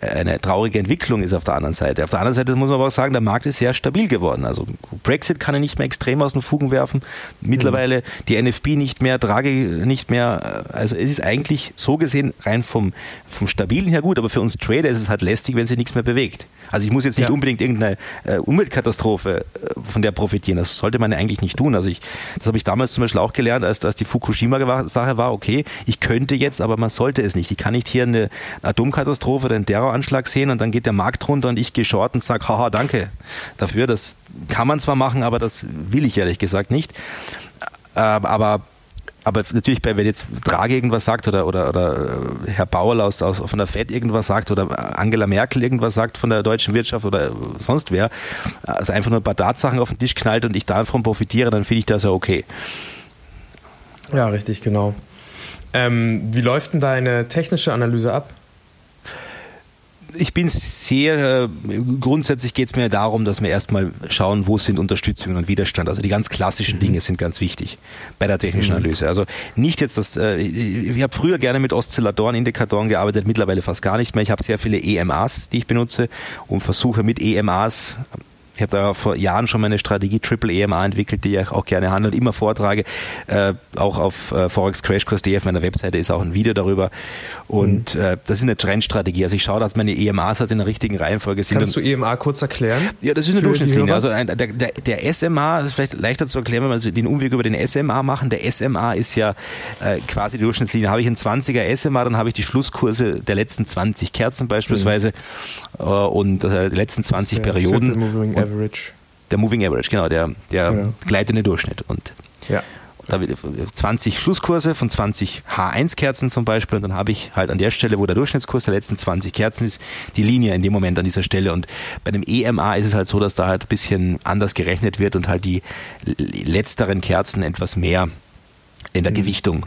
eine, eine traurige Entwicklung ist auf der anderen Seite. Auf der anderen Seite muss man aber auch sagen, der Markt ist sehr stabil geworden. Also Brexit kann er nicht mehr extrem aus den Fugen werfen. Mittlerweile mhm. die NFP nicht mehr, Draghi nicht mehr. Also es ist eigentlich so gesehen rein vom, vom Stabilen her gut, aber für uns Trader ist es halt lästig, wenn sich nichts mehr bewegt. Also ich muss jetzt nicht ja. unbedingt irgendeine äh, Umweltkatastrophe äh, von der profitieren. Das sollte man ja eigentlich nicht tun. Also ich, das habe ich damals zum Beispiel auch gelernt, als, als die Fukushima-Sache war, okay, ich könnte jetzt, aber man sollte es nicht. Ich kann nicht hier eine Atomkatastrophe oder einen Terroranschlag sehen und dann geht der Markt runter und ich gehe short und sage, haha, danke dafür. Das kann man zwar machen, aber das will ich ehrlich gesagt nicht. Äh, aber aber natürlich, wenn jetzt Draghi irgendwas sagt oder, oder, oder äh, Herr Bauer aus, aus, von der FED irgendwas sagt oder Angela Merkel irgendwas sagt von der deutschen Wirtschaft oder sonst wer, also einfach nur ein paar Tatsachen auf den Tisch knallt und ich davon profitiere, dann finde ich das ja okay. Ja, richtig, genau. Ähm, wie läuft denn deine technische Analyse ab? Ich bin sehr, äh, grundsätzlich geht es mir darum, dass wir erstmal schauen, wo sind Unterstützungen und Widerstand. Also die ganz klassischen mhm. Dinge sind ganz wichtig bei der technischen mhm. Analyse. Also nicht jetzt das, äh, ich habe früher gerne mit Oszillatoren, Indikatoren gearbeitet, mittlerweile fast gar nicht mehr. Ich habe sehr viele EMAs, die ich benutze und versuche mit EMAs ich habe da vor Jahren schon meine Strategie Triple EMA entwickelt, die ich auch gerne handelt, immer vortrage. Äh, auch auf äh, forex-crashkurs.de auf meiner Webseite ist auch ein Video darüber. Und mhm. äh, das ist eine Trendstrategie. Also ich schaue, dass meine EMAs halt in der richtigen Reihenfolge sind. Kannst du EMA kurz erklären? Ja, das ist eine Durchschnittslinie. Also ein, der, der, der, SMA, das ist vielleicht leichter zu erklären, wenn wir also den Umweg über den SMA machen. Der SMA ist ja äh, quasi die Durchschnittslinie. Habe ich einen 20er SMA, dann habe ich die Schlusskurse der letzten 20 Kerzen beispielsweise mhm. und äh, die letzten 20 Perioden. Average. Der Moving Average, genau, der, der genau. gleitende Durchschnitt. Und ja. da 20 Schlusskurse von 20 H1-Kerzen zum Beispiel. Und dann habe ich halt an der Stelle, wo der Durchschnittskurs der letzten 20 Kerzen ist, die Linie in dem Moment an dieser Stelle. Und bei dem EMA ist es halt so, dass da halt ein bisschen anders gerechnet wird und halt die letzteren Kerzen etwas mehr in der mhm. Gewichtung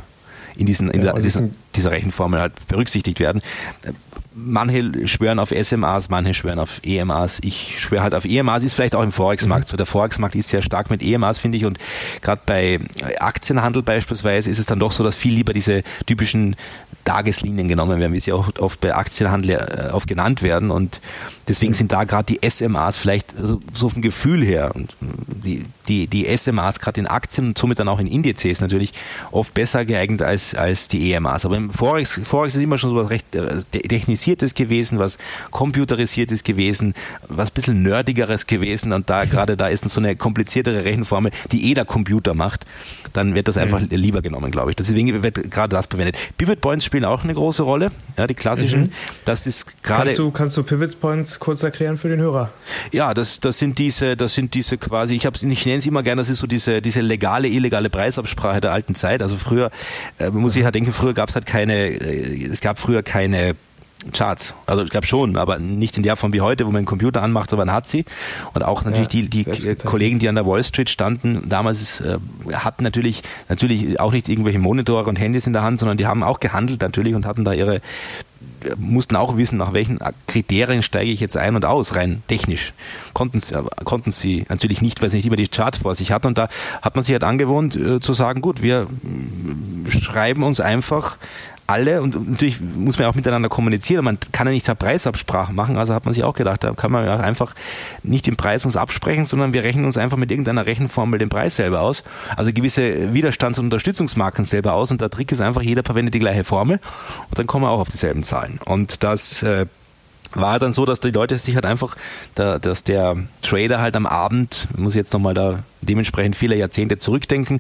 in, diesen, in ja, diesen, dieser Rechenformel halt berücksichtigt werden manche schwören auf SMAs, manche schwören auf EMAs. Ich schwöre halt auf EMAs, ist vielleicht auch im Forex-Markt mhm. so. Der Forex-Markt ist sehr stark mit EMAs, finde ich. Und gerade bei Aktienhandel beispielsweise ist es dann doch so, dass viel lieber diese typischen Tageslinien genommen werden, wie sie auch oft bei Aktienhandel äh, oft genannt werden. Und deswegen sind da gerade die SMAs vielleicht so, so vom Gefühl her und die, die, die SMAs gerade in Aktien und somit dann auch in Indizes natürlich oft besser geeignet als, als die EMAs. Aber im Forex, Forex ist immer schon so was recht äh, technisch technisiertes gewesen, was computerisiertes gewesen, was ein bisschen nerdigeres gewesen und da gerade da ist so eine kompliziertere Rechenformel, die jeder Computer macht, dann wird das einfach mhm. lieber genommen, glaube ich. Deswegen wird gerade das verwendet. Pivot Points spielen auch eine große Rolle, ja, die klassischen. Mhm. Das ist gerade. Kannst du, kannst du Pivot Points kurz erklären für den Hörer? Ja, das, das sind diese, das sind diese quasi, ich, ich nenne es immer gerne, das ist so diese, diese legale, illegale Preisabsprache der alten Zeit. Also früher, äh, man muss sich halt denken, früher gab es halt keine, äh, es gab früher keine Charts. Also ich glaube schon, aber nicht in der Form wie heute, wo man einen Computer anmacht, sondern hat sie. Und auch natürlich ja, die, die Kollegen, die an der Wall Street standen, damals äh, hatten natürlich, natürlich auch nicht irgendwelche Monitore und Handys in der Hand, sondern die haben auch gehandelt natürlich und hatten da ihre mussten auch wissen, nach welchen Kriterien steige ich jetzt ein und aus, rein technisch. Konnten sie, konnten sie natürlich nicht, weil sie nicht immer die Charts vor sich hatten. Und da hat man sich halt angewohnt äh, zu sagen, gut, wir schreiben uns einfach alle und natürlich muss man auch miteinander kommunizieren. Man kann ja nicht zur Preisabsprache machen, also hat man sich auch gedacht, da kann man ja einfach nicht den Preis uns absprechen, sondern wir rechnen uns einfach mit irgendeiner Rechenformel den Preis selber aus. Also gewisse Widerstands- und Unterstützungsmarken selber aus und der Trick ist einfach, jeder verwendet die gleiche Formel und dann kommen wir auch auf dieselben Zahlen. Und das äh, war dann so, dass die Leute sich halt einfach, da, dass der Trader halt am Abend, muss jetzt nochmal da dementsprechend viele Jahrzehnte zurückdenken,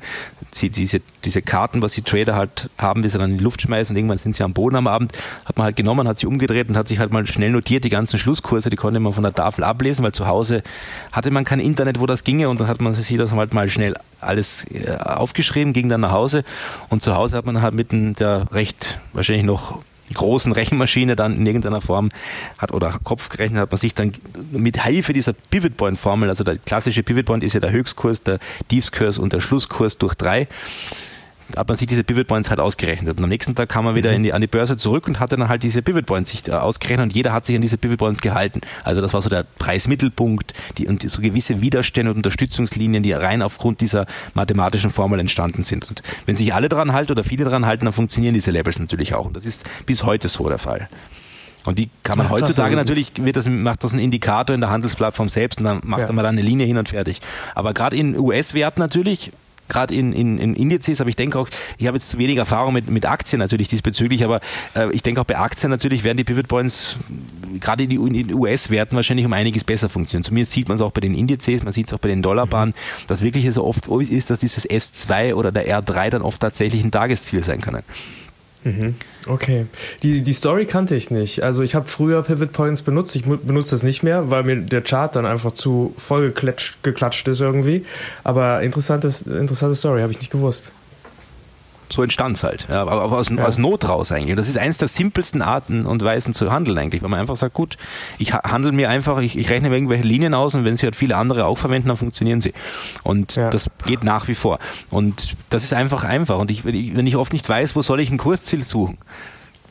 sie, diese, diese Karten, was die Trader halt haben, die sie dann in die Luft schmeißen, irgendwann sind sie am Boden am Abend, hat man halt genommen, hat sie umgedreht und hat sich halt mal schnell notiert, die ganzen Schlusskurse, die konnte man von der Tafel ablesen, weil zu Hause hatte man kein Internet, wo das ginge und dann hat man sich das halt mal schnell alles äh, aufgeschrieben, ging dann nach Hause und zu Hause hat man halt mit der recht wahrscheinlich noch großen Rechenmaschine dann in irgendeiner Form hat oder Kopf gerechnet hat man sich dann mit Hilfe dieser Pivot Point Formel, also der klassische Pivot Point ist ja der Höchstkurs, der Tiefskurs und der Schlusskurs durch drei hat man sich diese Pivot Points halt ausgerechnet. Und am nächsten Tag kam man wieder mhm. in die, an die Börse zurück und hatte dann halt diese Pivot Points sich äh, ausgerechnet und jeder hat sich an diese Pivot Points gehalten. Also das war so der Preismittelpunkt die, und so gewisse Widerstände und Unterstützungslinien, die rein aufgrund dieser mathematischen Formel entstanden sind. Und wenn sich alle dran halten oder viele dran halten, dann funktionieren diese Labels natürlich auch. Und das ist bis heute so der Fall. Und die kann man Ach, heutzutage natürlich, wird das, macht das ein Indikator in der Handelsplattform selbst und dann macht ja. man da eine Linie hin und fertig. Aber gerade in US-Werten natürlich, gerade in, in, in Indizes, aber ich denke auch, ich habe jetzt zu wenig Erfahrung mit, mit Aktien natürlich diesbezüglich, aber äh, ich denke auch bei Aktien natürlich werden die Pivot Points gerade in den US-Werten wahrscheinlich um einiges besser funktionieren. Zumindest sieht man es auch bei den Indizes, man sieht es auch bei den Dollarbahnen, dass wirklich so oft ist, dass dieses S2 oder der R3 dann oft tatsächlich ein Tagesziel sein können. Mhm. Okay. Die, die Story kannte ich nicht. Also ich habe früher Pivot Points benutzt. Ich benutze das nicht mehr, weil mir der Chart dann einfach zu voll geklatscht, geklatscht ist irgendwie. Aber interessantes, interessante Story, habe ich nicht gewusst so entstand es halt. Ja, aber aus, ja. aus Not raus eigentlich. Das ist eines der simpelsten Arten und Weisen zu handeln eigentlich, weil man einfach sagt, gut, ich handle mir einfach, ich, ich rechne mir irgendwelche Linien aus und wenn sie halt viele andere auch verwenden, dann funktionieren sie. Und ja. das geht nach wie vor. Und das ist einfach einfach. Und ich, wenn ich oft nicht weiß, wo soll ich ein Kursziel suchen,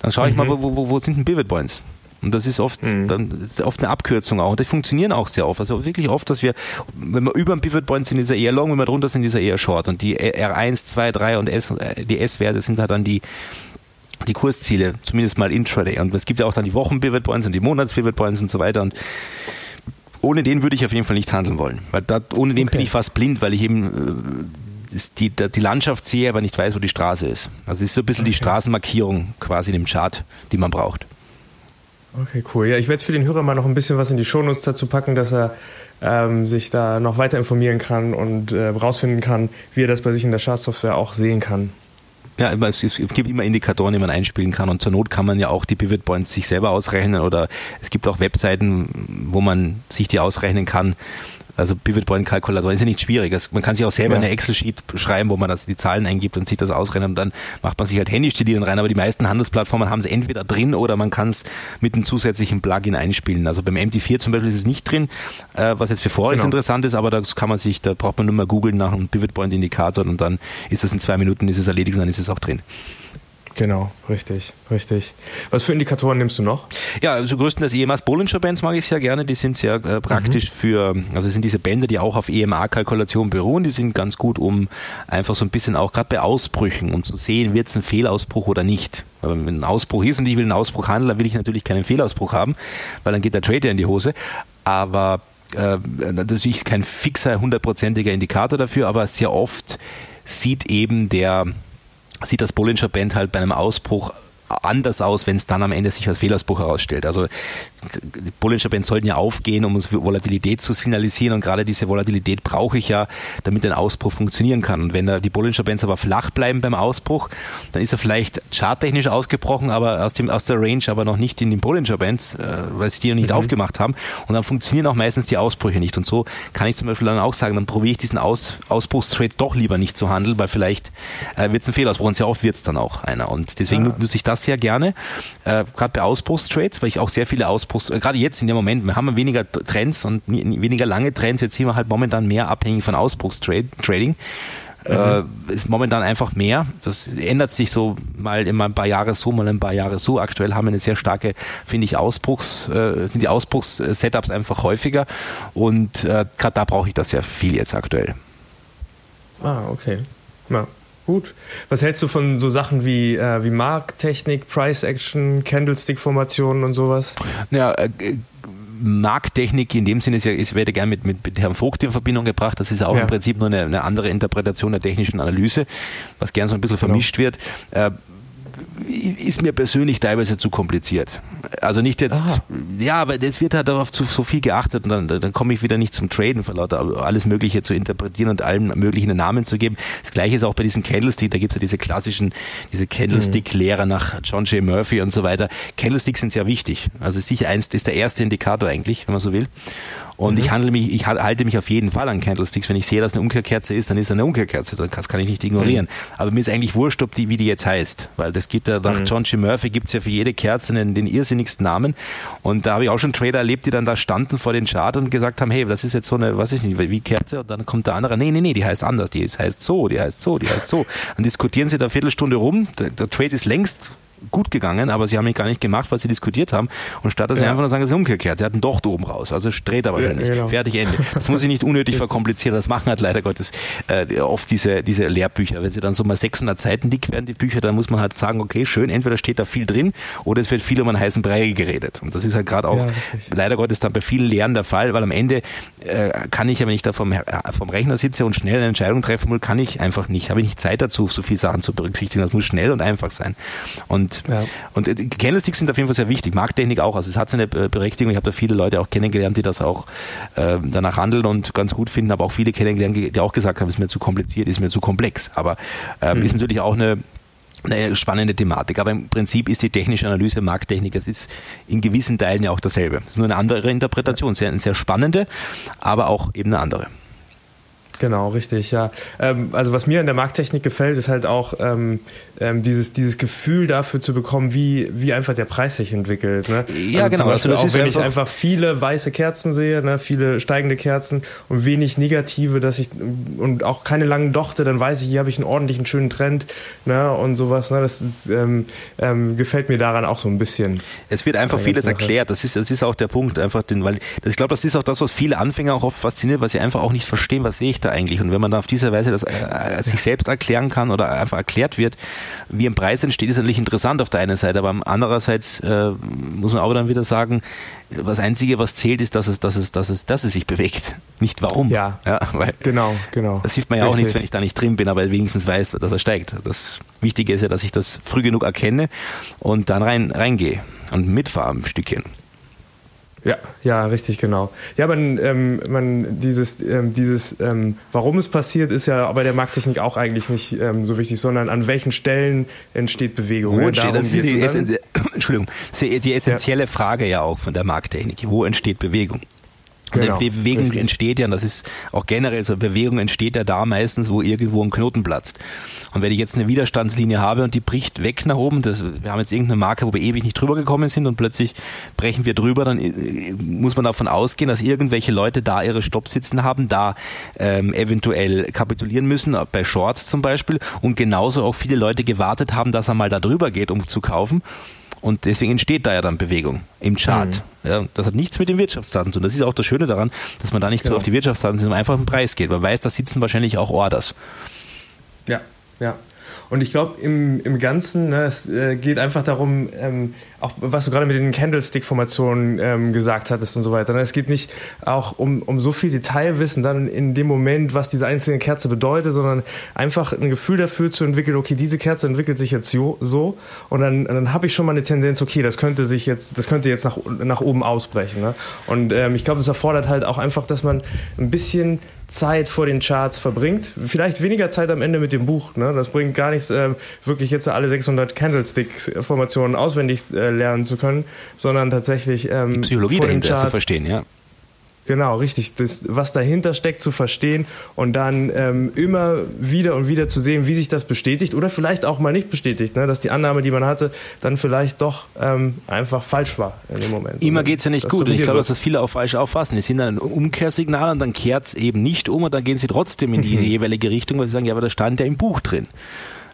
dann schaue ich mhm. mal, wo, wo, wo sind denn Pivot Points? Und das ist oft, mhm. dann ist oft eine Abkürzung auch. Und die funktionieren auch sehr oft. Also wirklich oft, dass wir, wenn wir über dem Pivot Point sind, ist er eher long, wenn wir drunter sind, ist er eher short. Und die R1, 2, 3 und S, äh, die S-Werte sind halt dann die, die Kursziele, zumindest mal intraday. Und es gibt ja auch dann die Wochen-Pivot Points und die Monats-Pivot Points und so weiter. Und ohne den würde ich auf jeden Fall nicht handeln wollen. Weil da, ohne den okay. bin ich fast blind, weil ich eben äh, die, die Landschaft sehe, aber nicht weiß, wo die Straße ist. Also es ist so ein bisschen okay. die Straßenmarkierung quasi in dem Chart, die man braucht. Okay, cool. Ja, ich werde für den Hörer mal noch ein bisschen was in die Shownotes dazu packen, dass er ähm, sich da noch weiter informieren kann und äh, rausfinden kann, wie er das bei sich in der Chartsoftware auch sehen kann. Ja, es, es, gibt immer Indikatoren, die man einspielen kann und zur Not kann man ja auch die Pivot Points sich selber ausrechnen oder es gibt auch Webseiten, wo man sich die ausrechnen kann also Pivot Point Kalkulator ist ja nicht schwierig. Das, man kann sich auch selber ja. eine Excel-Sheet schreiben, wo man das, die Zahlen eingibt und sich das ausrechnet und dann macht man sich halt Linien rein. Aber die meisten Handelsplattformen haben es entweder drin oder man kann es mit einem zusätzlichen Plugin einspielen. Also beim MT4 zum Beispiel ist es nicht drin, äh, was jetzt für Forex genau. interessant ist, aber da kann man sich, da braucht man nur mal googeln nach einem Pivot Point Indikator und dann ist das in zwei Minuten, ist es erledigt und dann ist es auch drin. Genau, richtig, richtig. Was für Indikatoren nimmst du noch? Ja, also größtenteils EMAs Bollinger Bands mag ich sehr gerne. Die sind sehr äh, praktisch mhm. für, also sind diese Bänder, die auch auf EMA-Kalkulation beruhen. Die sind ganz gut, um einfach so ein bisschen auch gerade bei Ausbrüchen, um zu sehen, wird es ein Fehlausbruch oder nicht. Weil wenn ein Ausbruch ist und ich will einen Ausbruch handeln, dann will ich natürlich keinen Fehlausbruch haben, weil dann geht der Trader in die Hose. Aber äh, das ist kein fixer, hundertprozentiger Indikator dafür, aber sehr oft sieht eben der sieht das Bollinger Band halt bei einem Ausbruch anders aus, wenn es dann am Ende sich als Fehlausbruch herausstellt. Also die Bollinger Bands sollten ja aufgehen, um uns Volatilität zu signalisieren und gerade diese Volatilität brauche ich ja, damit ein Ausbruch funktionieren kann. Und wenn da die Bollinger Bands aber flach bleiben beim Ausbruch, dann ist er vielleicht charttechnisch ausgebrochen, aber aus, dem, aus der Range, aber noch nicht in den Bollinger Bands, äh, weil sie die noch nicht mhm. aufgemacht haben. Und dann funktionieren auch meistens die Ausbrüche nicht. Und so kann ich zum Beispiel dann auch sagen, dann probiere ich diesen Aus, Ausbruchstrade doch lieber nicht zu handeln, weil vielleicht äh, wird es ein Fehlausbruch und sehr oft wird es dann auch einer. Und deswegen ja. nutze ich das sehr gerne, äh, gerade bei Ausbruchstrades, weil ich auch sehr viele Ausbruchs, äh, gerade jetzt in dem Moment, wir haben weniger Trends und weniger lange Trends, jetzt sind wir halt momentan mehr abhängig von Ausbruchstrading. Mhm. Äh, ist momentan einfach mehr. Das ändert sich so mal immer ein paar Jahre so, mal ein paar Jahre so. Aktuell haben wir eine sehr starke, finde ich, Ausbruchs, äh, sind die Ausbruchs-Setups einfach häufiger und äh, gerade da brauche ich das ja viel jetzt aktuell. Ah, okay. Ja. Gut. Was hältst du von so Sachen wie, äh, wie Markttechnik, Price Action, Candlestick-Formationen und sowas? Ja, äh, Markttechnik in dem Sinne ist ja, ist, werde gerne mit, mit, mit Herrn Vogt in Verbindung gebracht. Das ist auch ja. im Prinzip nur eine, eine, andere Interpretation der technischen Analyse, was gern so ein bisschen genau. vermischt wird. Äh, ist mir persönlich teilweise zu kompliziert. Also nicht jetzt, Aha. ja, aber es wird halt darauf zu so viel geachtet und dann, dann komme ich wieder nicht zum Traden, vor lauter alles Mögliche zu interpretieren und allen möglichen Namen zu geben. Das gleiche ist auch bei diesen Candlestick, da gibt es ja diese klassischen, diese Candlestick-Lehrer nach John J. Murphy und so weiter. Candlesticks sind sehr wichtig. Also sicher eins, ist der erste Indikator eigentlich, wenn man so will. Und mhm. ich handle mich, ich halte mich auf jeden Fall an Candlesticks. Wenn ich sehe, dass eine Umkehrkerze ist, dann ist eine Umkehrkerze. Das kann ich nicht ignorieren. Mhm. Aber mir ist eigentlich wurscht, ob die, wie die jetzt heißt. Weil das gibt ja, nach mhm. John G. Murphy gibt es ja für jede Kerze den, den irrsinnigsten Namen. Und da habe ich auch schon Trader erlebt, die dann da standen vor den Chart und gesagt haben, hey, das ist jetzt so eine, weiß ich nicht, wie Kerze. Und dann kommt der andere, nee, nee, nee, die heißt anders. Die heißt so, die heißt so, die heißt so. Dann diskutieren sie da eine Viertelstunde rum. Der, der Trade ist längst gut gegangen, aber sie haben ihn gar nicht gemacht, was sie diskutiert haben. Und statt dass ja. sie einfach nur sagen, es ist umgekehrt, sie hatten doch oben raus. Also dreht aber ja, nicht. Genau. Fertig, Ende. Das muss ich nicht unnötig verkomplizieren. Das machen halt leider Gottes äh, oft diese, diese Lehrbücher. Wenn sie dann so mal 600 Seiten dick werden, die Bücher, dann muss man halt sagen, okay, schön, entweder steht da viel drin oder es wird viel um einen heißen Brei geredet. Und das ist halt gerade auch ja, leider Gottes dann bei vielen Lehren der Fall, weil am Ende äh, kann ich ja, wenn ich da vom, äh, vom Rechner sitze und schnell eine Entscheidung treffen will, kann ich einfach nicht. Habe ich nicht Zeit dazu, so viele Sachen zu berücksichtigen. Das muss schnell und einfach sein. Und, ja. und äh, Candlesticks sind auf jeden Fall sehr wichtig. Markttechnik auch. Also es hat seine Berechtigung. Ich habe da viele Leute auch kennengelernt, die das auch äh, danach handeln und ganz gut finden, aber auch viele kennengelernt, die auch gesagt haben, es ist mir zu kompliziert, ist mir zu komplex. Aber äh, mhm. ist natürlich auch eine eine spannende Thematik. Aber im Prinzip ist die technische Analyse Markttechnik, es ist in gewissen Teilen ja auch dasselbe. Es ist nur eine andere Interpretation, sehr, eine sehr spannende, aber auch eben eine andere. Genau, richtig, ja. Ähm, also was mir in der Markttechnik gefällt, ist halt auch ähm, ähm, dieses, dieses Gefühl dafür zu bekommen, wie, wie einfach der Preis sich entwickelt. Ne? Ja, also genau. also das auch, wenn einfach ich einfach viele weiße Kerzen sehe, ne, viele steigende Kerzen und wenig negative, dass ich und auch keine langen Dochte, dann weiß ich, hier habe ich einen ordentlichen schönen Trend ne, und sowas. Ne, das ist, ähm, ähm, gefällt mir daran auch so ein bisschen. Es wird einfach vieles Sache. erklärt. Das ist, das ist auch der Punkt, einfach den, weil ich glaube, das ist auch das, was viele Anfänger auch oft fasziniert, weil sie einfach auch nicht verstehen, was sehe ich da eigentlich? Und wenn man da auf diese Weise das äh, sich selbst erklären kann oder einfach erklärt wird, wie ein Preis entsteht, ist natürlich interessant auf der einen Seite, aber andererseits äh, muss man aber dann wieder sagen, das Einzige, was zählt, ist, dass es, dass es, dass es, dass es sich bewegt, nicht warum. Ja, ja weil genau, genau. Das hilft mir ja auch nichts, wenn ich da nicht drin bin, aber wenigstens weiß, dass er steigt. Das Wichtige ist ja, dass ich das früh genug erkenne und dann rein reingehe und mitfahre ein Stückchen. Ja, ja, richtig, genau. Ja, man, ähm, man dieses, ähm, dieses, ähm, warum es passiert, ist ja bei der Markttechnik auch eigentlich nicht ähm, so wichtig, sondern an welchen Stellen entsteht Bewegung. Wo entsteht, das ist die, Essen Entschuldigung, die essentielle ja. Frage ja auch von der Markttechnik. Wo entsteht Bewegung? Genau, Bewegung richtig. entsteht ja, und das ist auch generell so, Bewegung entsteht ja da meistens, wo irgendwo ein Knoten platzt. Und wenn ich jetzt eine Widerstandslinie habe und die bricht weg nach oben, das, wir haben jetzt irgendeine Marke, wo wir ewig nicht drüber gekommen sind und plötzlich brechen wir drüber, dann äh, muss man davon ausgehen, dass irgendwelche Leute da ihre Stoppsitzen haben, da ähm, eventuell kapitulieren müssen, bei Shorts zum Beispiel, und genauso auch viele Leute gewartet haben, dass er mal da drüber geht, um zu kaufen. Und deswegen entsteht da ja dann Bewegung im Chart. Mhm. Ja, das hat nichts mit den Wirtschaftsdaten zu tun. Das ist auch das Schöne daran, dass man da nicht genau. so auf die Wirtschaftsdaten, sondern einfach auf den Preis geht. Man weiß, da sitzen wahrscheinlich auch Orders. Ja, ja. Und ich glaube, im, im Ganzen, ne, es äh, geht einfach darum, ähm, auch was du gerade mit den Candlestick-Formationen ähm, gesagt hattest und so weiter. Ne? Es geht nicht auch um, um so viel Detailwissen dann in dem Moment, was diese einzelne Kerze bedeutet, sondern einfach ein Gefühl dafür zu entwickeln, okay, diese Kerze entwickelt sich jetzt so, so und dann, dann habe ich schon mal eine Tendenz, okay, das könnte sich jetzt, das könnte jetzt nach, nach oben ausbrechen. Ne? Und ähm, ich glaube, das erfordert halt auch einfach, dass man ein bisschen Zeit vor den Charts verbringt. Vielleicht weniger Zeit am Ende mit dem Buch. Ne? Das bringt gar nichts, äh, wirklich jetzt alle 600 Candlestick-Formationen auswendig äh, lernen zu können, sondern tatsächlich ähm, die Psychologie dahinter zu verstehen, ja. Genau, richtig. Das, was dahinter steckt, zu verstehen und dann ähm, immer wieder und wieder zu sehen, wie sich das bestätigt oder vielleicht auch mal nicht bestätigt, ne? dass die Annahme, die man hatte, dann vielleicht doch ähm, einfach falsch war in dem Moment. Immer geht es ja nicht gut. Und ich glaube, dass das viele auch falsch auffassen. Es sind dann ein Umkehrsignal und dann kehrt es eben nicht um und dann gehen sie trotzdem in die jeweilige Richtung, weil sie sagen, ja, aber da stand ja im Buch drin.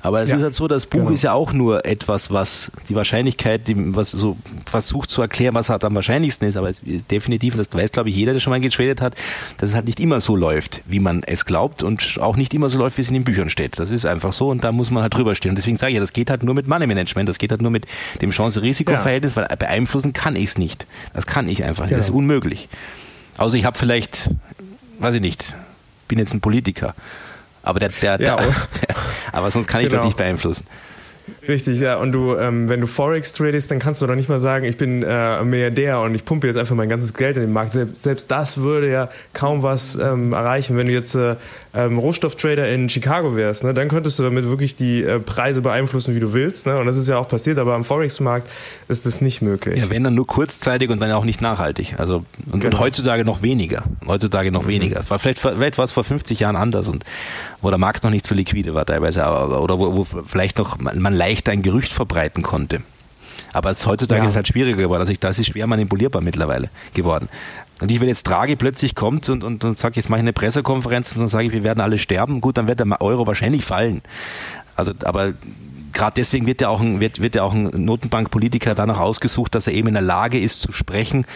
Aber es ja. ist halt so, das Buch genau. ist ja auch nur etwas, was die Wahrscheinlichkeit, die, was so versucht zu erklären, was halt am wahrscheinlichsten ist. Aber es ist definitiv, das weiß glaube ich jeder, der schon mal getradet hat, dass es halt nicht immer so läuft, wie man es glaubt und auch nicht immer so läuft, wie es in den Büchern steht. Das ist einfach so und da muss man halt drüber stehen. Und deswegen sage ich ja, das geht halt nur mit Money Management, das geht halt nur mit dem Chance-Risiko-Verhältnis, ja. weil beeinflussen kann ich es nicht. Das kann ich einfach nicht. Genau. Das ist genau. unmöglich. Also ich habe vielleicht, weiß ich nicht, bin jetzt ein Politiker aber der, der, ja, der aber sonst kann ich genau. das nicht beeinflussen. Richtig, ja. Und du, ähm, wenn du Forex tradest, dann kannst du doch nicht mal sagen, ich bin äh, Milliardär und ich pumpe jetzt einfach mein ganzes Geld in den Markt. Selbst, selbst das würde ja kaum was ähm, erreichen. Wenn du jetzt äh, ähm, Rohstofftrader in Chicago wärst, ne, dann könntest du damit wirklich die äh, Preise beeinflussen, wie du willst. Ne? Und das ist ja auch passiert, aber am Forex-Markt ist das nicht möglich. Ja, wenn dann nur kurzzeitig und dann auch nicht nachhaltig. Also und, genau. und heutzutage noch weniger. Heutzutage noch mhm. weniger. Vielleicht, vielleicht war es vor 50 Jahren anders und wo der Markt noch nicht so liquide war teilweise, aber, oder wo, wo vielleicht noch man, man leichter ein Gerücht verbreiten konnte. Aber es, heutzutage ja. ist es halt schwieriger geworden. Also ich, das ist schwer manipulierbar mittlerweile geworden. Und ich, wenn jetzt Draghi plötzlich kommt und, und, und sagt, jetzt mache ich eine Pressekonferenz und dann sage ich, wir werden alle sterben, gut, dann wird der Euro wahrscheinlich fallen. Also, aber gerade deswegen wird ja auch ein, wird, wird ja auch ein Notenbankpolitiker danach ausgesucht, dass er eben in der Lage ist zu sprechen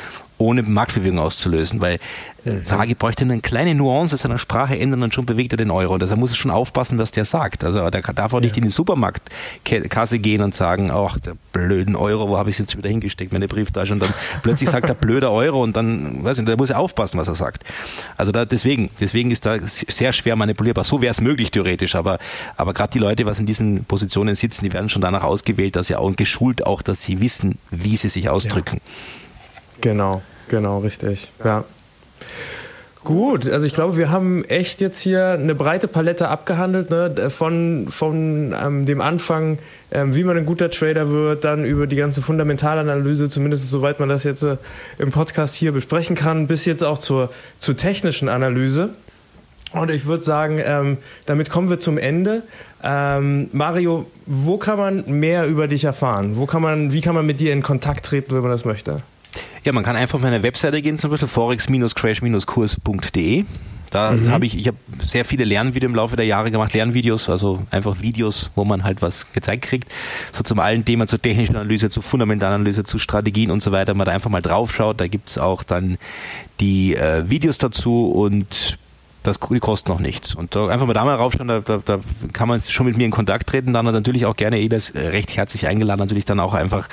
ohne Marktbewegung auszulösen, weil äh, Draghi bräuchte eine kleine Nuance seiner Sprache ändern und schon bewegt er den Euro. Und deshalb muss er schon aufpassen, was der sagt. Also der darf auch nicht ja. in die Supermarktkasse gehen und sagen, ach, der blöden Euro, wo habe ich es jetzt wieder hingesteckt, meine Brieftasche und dann plötzlich sagt er blöder Euro und dann, weiß ich, da muss er aufpassen, was er sagt. Also da, deswegen, deswegen ist da sehr schwer manipulierbar. So wäre es möglich theoretisch, aber, aber gerade die Leute, was in diesen Positionen sitzen, die werden schon danach ausgewählt, dass sie auch geschult auch, dass sie wissen, wie sie sich ausdrücken. Ja. Genau, genau, richtig. Ja. Gut, also ich glaube, wir haben echt jetzt hier eine breite Palette abgehandelt, ne? von, von ähm, dem Anfang, ähm, wie man ein guter Trader wird, dann über die ganze Fundamentalanalyse, zumindest soweit man das jetzt äh, im Podcast hier besprechen kann, bis jetzt auch zur, zur technischen Analyse. Und ich würde sagen, ähm, damit kommen wir zum Ende. Ähm, Mario, wo kann man mehr über dich erfahren? Wo kann man, wie kann man mit dir in Kontakt treten, wenn man das möchte? Ja, man kann einfach auf meine Webseite gehen, zum Beispiel forex-crash-kurs.de. Da mhm. habe ich, ich habe sehr viele Lernvideos im Laufe der Jahre gemacht, Lernvideos, also einfach Videos, wo man halt was gezeigt kriegt. So zum allen Thema, zur technischen Analyse, zur Fundamentalanalyse, zu Strategien und so weiter. Man da einfach mal drauf schaut, da gibt es auch dann die äh, Videos dazu und das, die kosten noch nichts. Und da einfach mal da mal raufschauen, da, da, da kann man schon mit mir in Kontakt treten. Dann natürlich auch gerne jedes recht herzlich eingeladen, natürlich dann auch einfach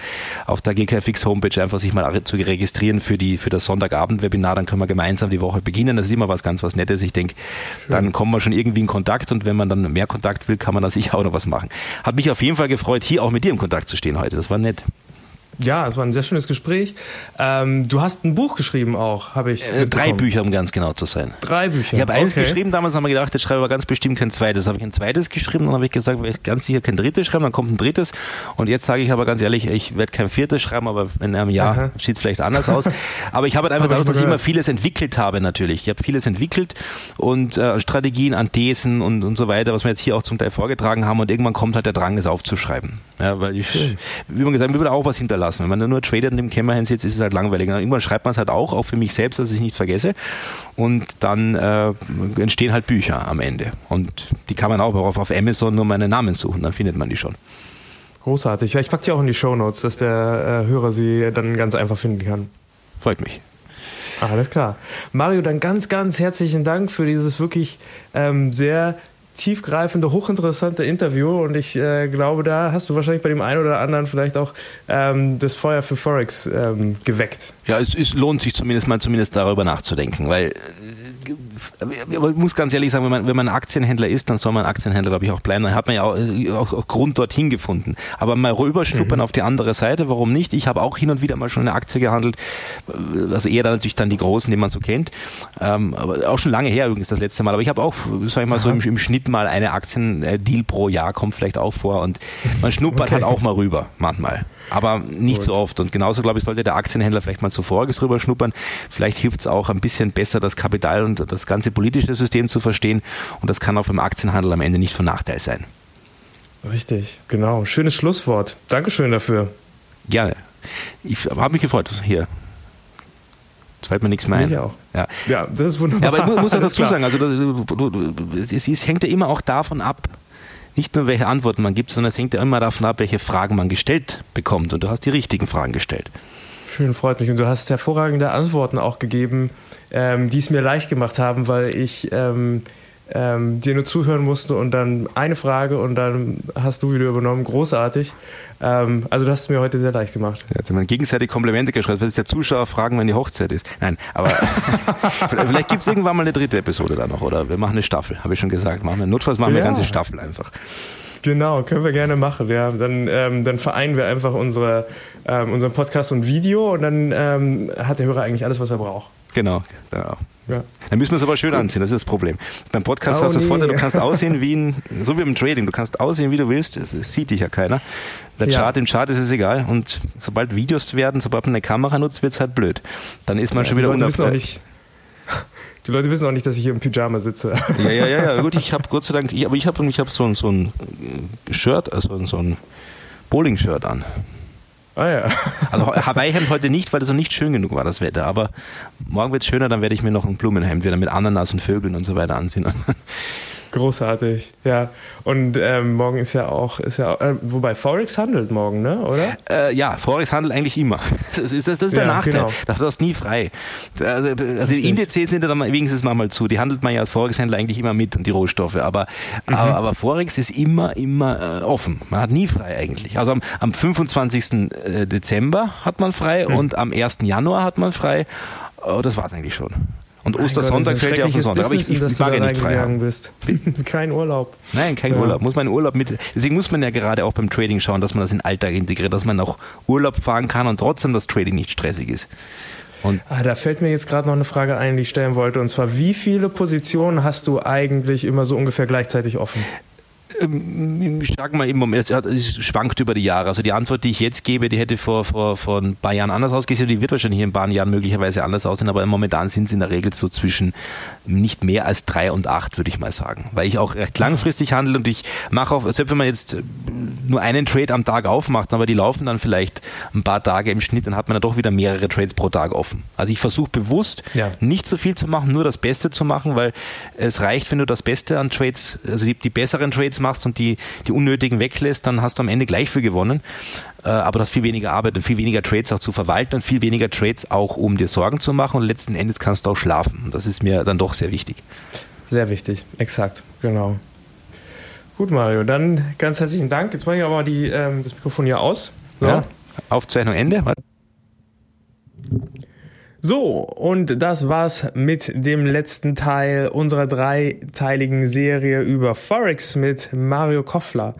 auf der GKFX Homepage einfach sich mal zu registrieren für die für das Sonntagabend-Webinar. Dann können wir gemeinsam die Woche beginnen. Das ist immer was ganz was Nettes. Ich denke, dann kommen wir schon irgendwie in Kontakt und wenn man dann mehr Kontakt will, kann man da sicher auch noch was machen. Hat mich auf jeden Fall gefreut, hier auch mit dir im Kontakt zu stehen heute. Das war nett. Ja, es war ein sehr schönes Gespräch. Ähm, du hast ein Buch geschrieben auch, habe ich. Äh, drei Bücher, um ganz genau zu sein. Drei Bücher. Ich habe eins okay. geschrieben, damals haben wir gedacht, jetzt schreibe ich aber ganz bestimmt kein zweites. habe ich ein zweites geschrieben, dann habe ich gesagt, ich ganz sicher kein drittes schreiben, dann kommt ein drittes. Und jetzt sage ich aber ganz ehrlich, ich werde kein viertes schreiben, aber in einem Jahr sieht es vielleicht anders aus. Aber ich habe halt einfach dadurch, dass ich immer vieles entwickelt habe natürlich. Ich habe vieles entwickelt und äh, Strategien an Thesen und, und so weiter, was wir jetzt hier auch zum Teil vorgetragen haben. Und irgendwann kommt halt der Drang, es aufzuschreiben. Ja, weil ich, wie man gesagt, wir will auch was hinterlassen. Wenn man nur Trader in dem Kämmerchen sitzt, ist es halt langweilig. Und irgendwann schreibt man es halt auch, auch für mich selbst, dass ich nicht vergesse. Und dann äh, entstehen halt Bücher am Ende. Und die kann man auch auf, auf Amazon nur meinen Namen suchen, dann findet man die schon. Großartig. Ja, ich packe die auch in die Show Notes, dass der äh, Hörer sie dann ganz einfach finden kann. Freut mich. Alles klar. Mario, dann ganz, ganz herzlichen Dank für dieses wirklich ähm, sehr tiefgreifende, hochinteressante Interview und ich äh, glaube, da hast du wahrscheinlich bei dem einen oder anderen vielleicht auch ähm, das Feuer für Forex ähm, geweckt. Ja, es, es, lohnt sich zumindest mal zumindest darüber nachzudenken, weil aber ich muss ganz ehrlich sagen, wenn man, wenn man Aktienhändler ist, dann soll man Aktienhändler, glaube ich, auch bleiben. Dann hat man ja auch, auch, auch Grund dorthin gefunden. Aber mal rüberschnuppern mhm. auf die andere Seite, warum nicht? Ich habe auch hin und wieder mal schon eine Aktie gehandelt. Also eher dann natürlich dann die großen, die man so kennt. Ähm, aber auch schon lange her übrigens das letzte Mal. Aber ich habe auch, sag ich mal, Aha. so im, im, Schnitt mal eine Aktiendeal pro Jahr kommt vielleicht auch vor und man schnuppert okay. halt auch mal rüber manchmal aber nicht Gut. so oft. Und genauso, glaube ich, sollte der Aktienhändler vielleicht mal zuvor drüber schnuppern. Vielleicht hilft es auch ein bisschen besser, das Kapital und das ganze politische System zu verstehen. Und das kann auch beim Aktienhandel am Ende nicht von Nachteil sein. Richtig, genau. Schönes Schlusswort. Dankeschön dafür. Gerne. Ich habe mich gefreut hier. Jetzt fällt mir nichts mehr ein. Ja. ja, das ist wunderbar. Ja, aber ich muss auch dazu sagen, also du, du, du, es, es hängt ja immer auch davon ab, nicht nur welche Antworten man gibt, sondern es hängt ja immer davon ab, welche Fragen man gestellt bekommt. Und du hast die richtigen Fragen gestellt. Schön, freut mich. Und du hast hervorragende Antworten auch gegeben, ähm, die es mir leicht gemacht haben, weil ich ähm, ähm, dir nur zuhören musste und dann eine Frage und dann hast du wieder übernommen. Großartig. Ähm, also das hast es mir heute sehr leicht gemacht. Ja, jetzt haben wir gegenseitig Komplimente geschrieben. Was ist der Zuschauer fragen, wenn die Hochzeit ist? Nein, aber vielleicht gibt es irgendwann mal eine dritte Episode da noch oder wir machen eine Staffel, habe ich schon gesagt. Machen wir, notfalls machen wir eine ganze Staffel einfach. Genau, können wir gerne machen. Ja, dann, ähm, dann vereinen wir einfach unsere, ähm, unseren Podcast und Video und dann ähm, hat der Hörer eigentlich alles, was er braucht. Genau, genau. Ja. Dann müssen wir es aber schön anziehen, das ist das Problem. Beim Podcast oh, hast du nee. Vorteil, du kannst aussehen wie ein, so wie im Trading, du kannst aussehen, wie du willst, es, es sieht dich ja keiner. Der Chart, ja. im Chart ist es egal. Und sobald Videos werden, sobald man eine Kamera nutzt, wird es halt blöd. Dann ist man ja, schon wieder unabhängig. Die Leute wissen auch nicht, dass ich hier im Pyjama sitze. Ja, ja, ja, ja. gut, ich habe Gott sei Dank, ich, aber ich habe ich hab so, ein, so ein Shirt, also so ein Bowling-Shirt an. Ah ja. Also Hawaii-Hemd heute nicht, weil das noch nicht schön genug war, das Wetter. Aber morgen wird es schöner, dann werde ich mir noch ein Blumenhemd wieder mit Ananas und Vögeln und so weiter anziehen. Großartig, ja. Und ähm, morgen ist ja auch, ist ja auch, äh, wobei Forex handelt morgen, ne? Oder? Äh, ja, Forex handelt eigentlich immer. Das ist, das ist der ja, Nachteil. Genau. Du hast nie frei. Also, also die Indizes sind ja dann wenigstens mal zu. Die handelt man ja als Forex-Händler eigentlich immer mit und die Rohstoffe. Aber, mhm. aber, aber, Forex ist immer, immer äh, offen. Man hat nie frei eigentlich. Also am, am 25. Äh, Dezember hat man frei mhm. und am 1. Januar hat man frei. Oh, das war es eigentlich schon. Und Ostersonntag fällt ja auf den Sonntag. Aber ich, ich, mag ja nicht frei. Bist. kein Urlaub. Nein, kein ja. Urlaub. Muss man Urlaub mit. Deswegen muss man ja gerade auch beim Trading schauen, dass man das in den Alltag integriert, dass man auch Urlaub fahren kann und trotzdem das Trading nicht stressig ist. Und ah, da fällt mir jetzt gerade noch eine Frage ein, die ich stellen wollte. Und zwar, wie viele Positionen hast du eigentlich immer so ungefähr gleichzeitig offen? Ähm, ich sage mal im Moment, es schwankt über die Jahre. Also die Antwort, die ich jetzt gebe, die hätte vor, vor, vor ein paar Jahren anders ausgesehen. Die wird wahrscheinlich in ein paar Jahren möglicherweise anders aussehen, aber momentan sind sie in der Regel so zwischen nicht mehr als drei und acht, würde ich mal sagen. Weil ich auch recht langfristig handle und ich mache auch, selbst wenn man jetzt nur einen Trade am Tag aufmacht, aber die laufen dann vielleicht ein paar Tage im Schnitt, dann hat man dann doch wieder mehrere Trades pro Tag offen. Also ich versuche bewusst ja. nicht so viel zu machen, nur das Beste zu machen, weil es reicht, wenn du das Beste an Trades, also die, die besseren Trades machst und die, die unnötigen weglässt, dann hast du am Ende gleich viel gewonnen. Äh, aber du hast viel weniger Arbeit und viel weniger Trades auch zu verwalten und viel weniger Trades auch, um dir Sorgen zu machen und letzten Endes kannst du auch schlafen. Und das ist mir dann doch sehr wichtig. Sehr wichtig, exakt, genau. Gut, Mario, dann ganz herzlichen Dank. Jetzt mache ich aber die, ähm, das Mikrofon hier aus. So. Ja, Aufzeichnung Ende. So, und das war's mit dem letzten Teil unserer dreiteiligen Serie über Forex mit Mario Koffler.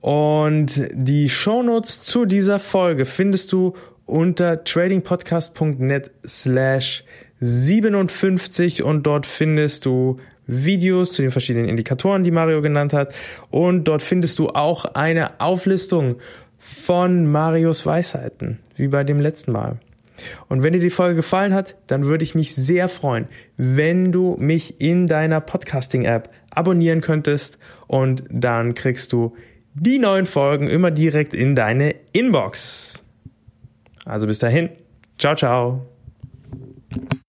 Und die Shownotes zu dieser Folge findest du unter tradingpodcast.net slash 57 und dort findest du Videos zu den verschiedenen Indikatoren, die Mario genannt hat. Und dort findest du auch eine Auflistung von Marios Weisheiten, wie bei dem letzten Mal. Und wenn dir die Folge gefallen hat, dann würde ich mich sehr freuen, wenn du mich in deiner Podcasting-App abonnieren könntest und dann kriegst du die neuen Folgen immer direkt in deine Inbox. Also bis dahin, ciao, ciao.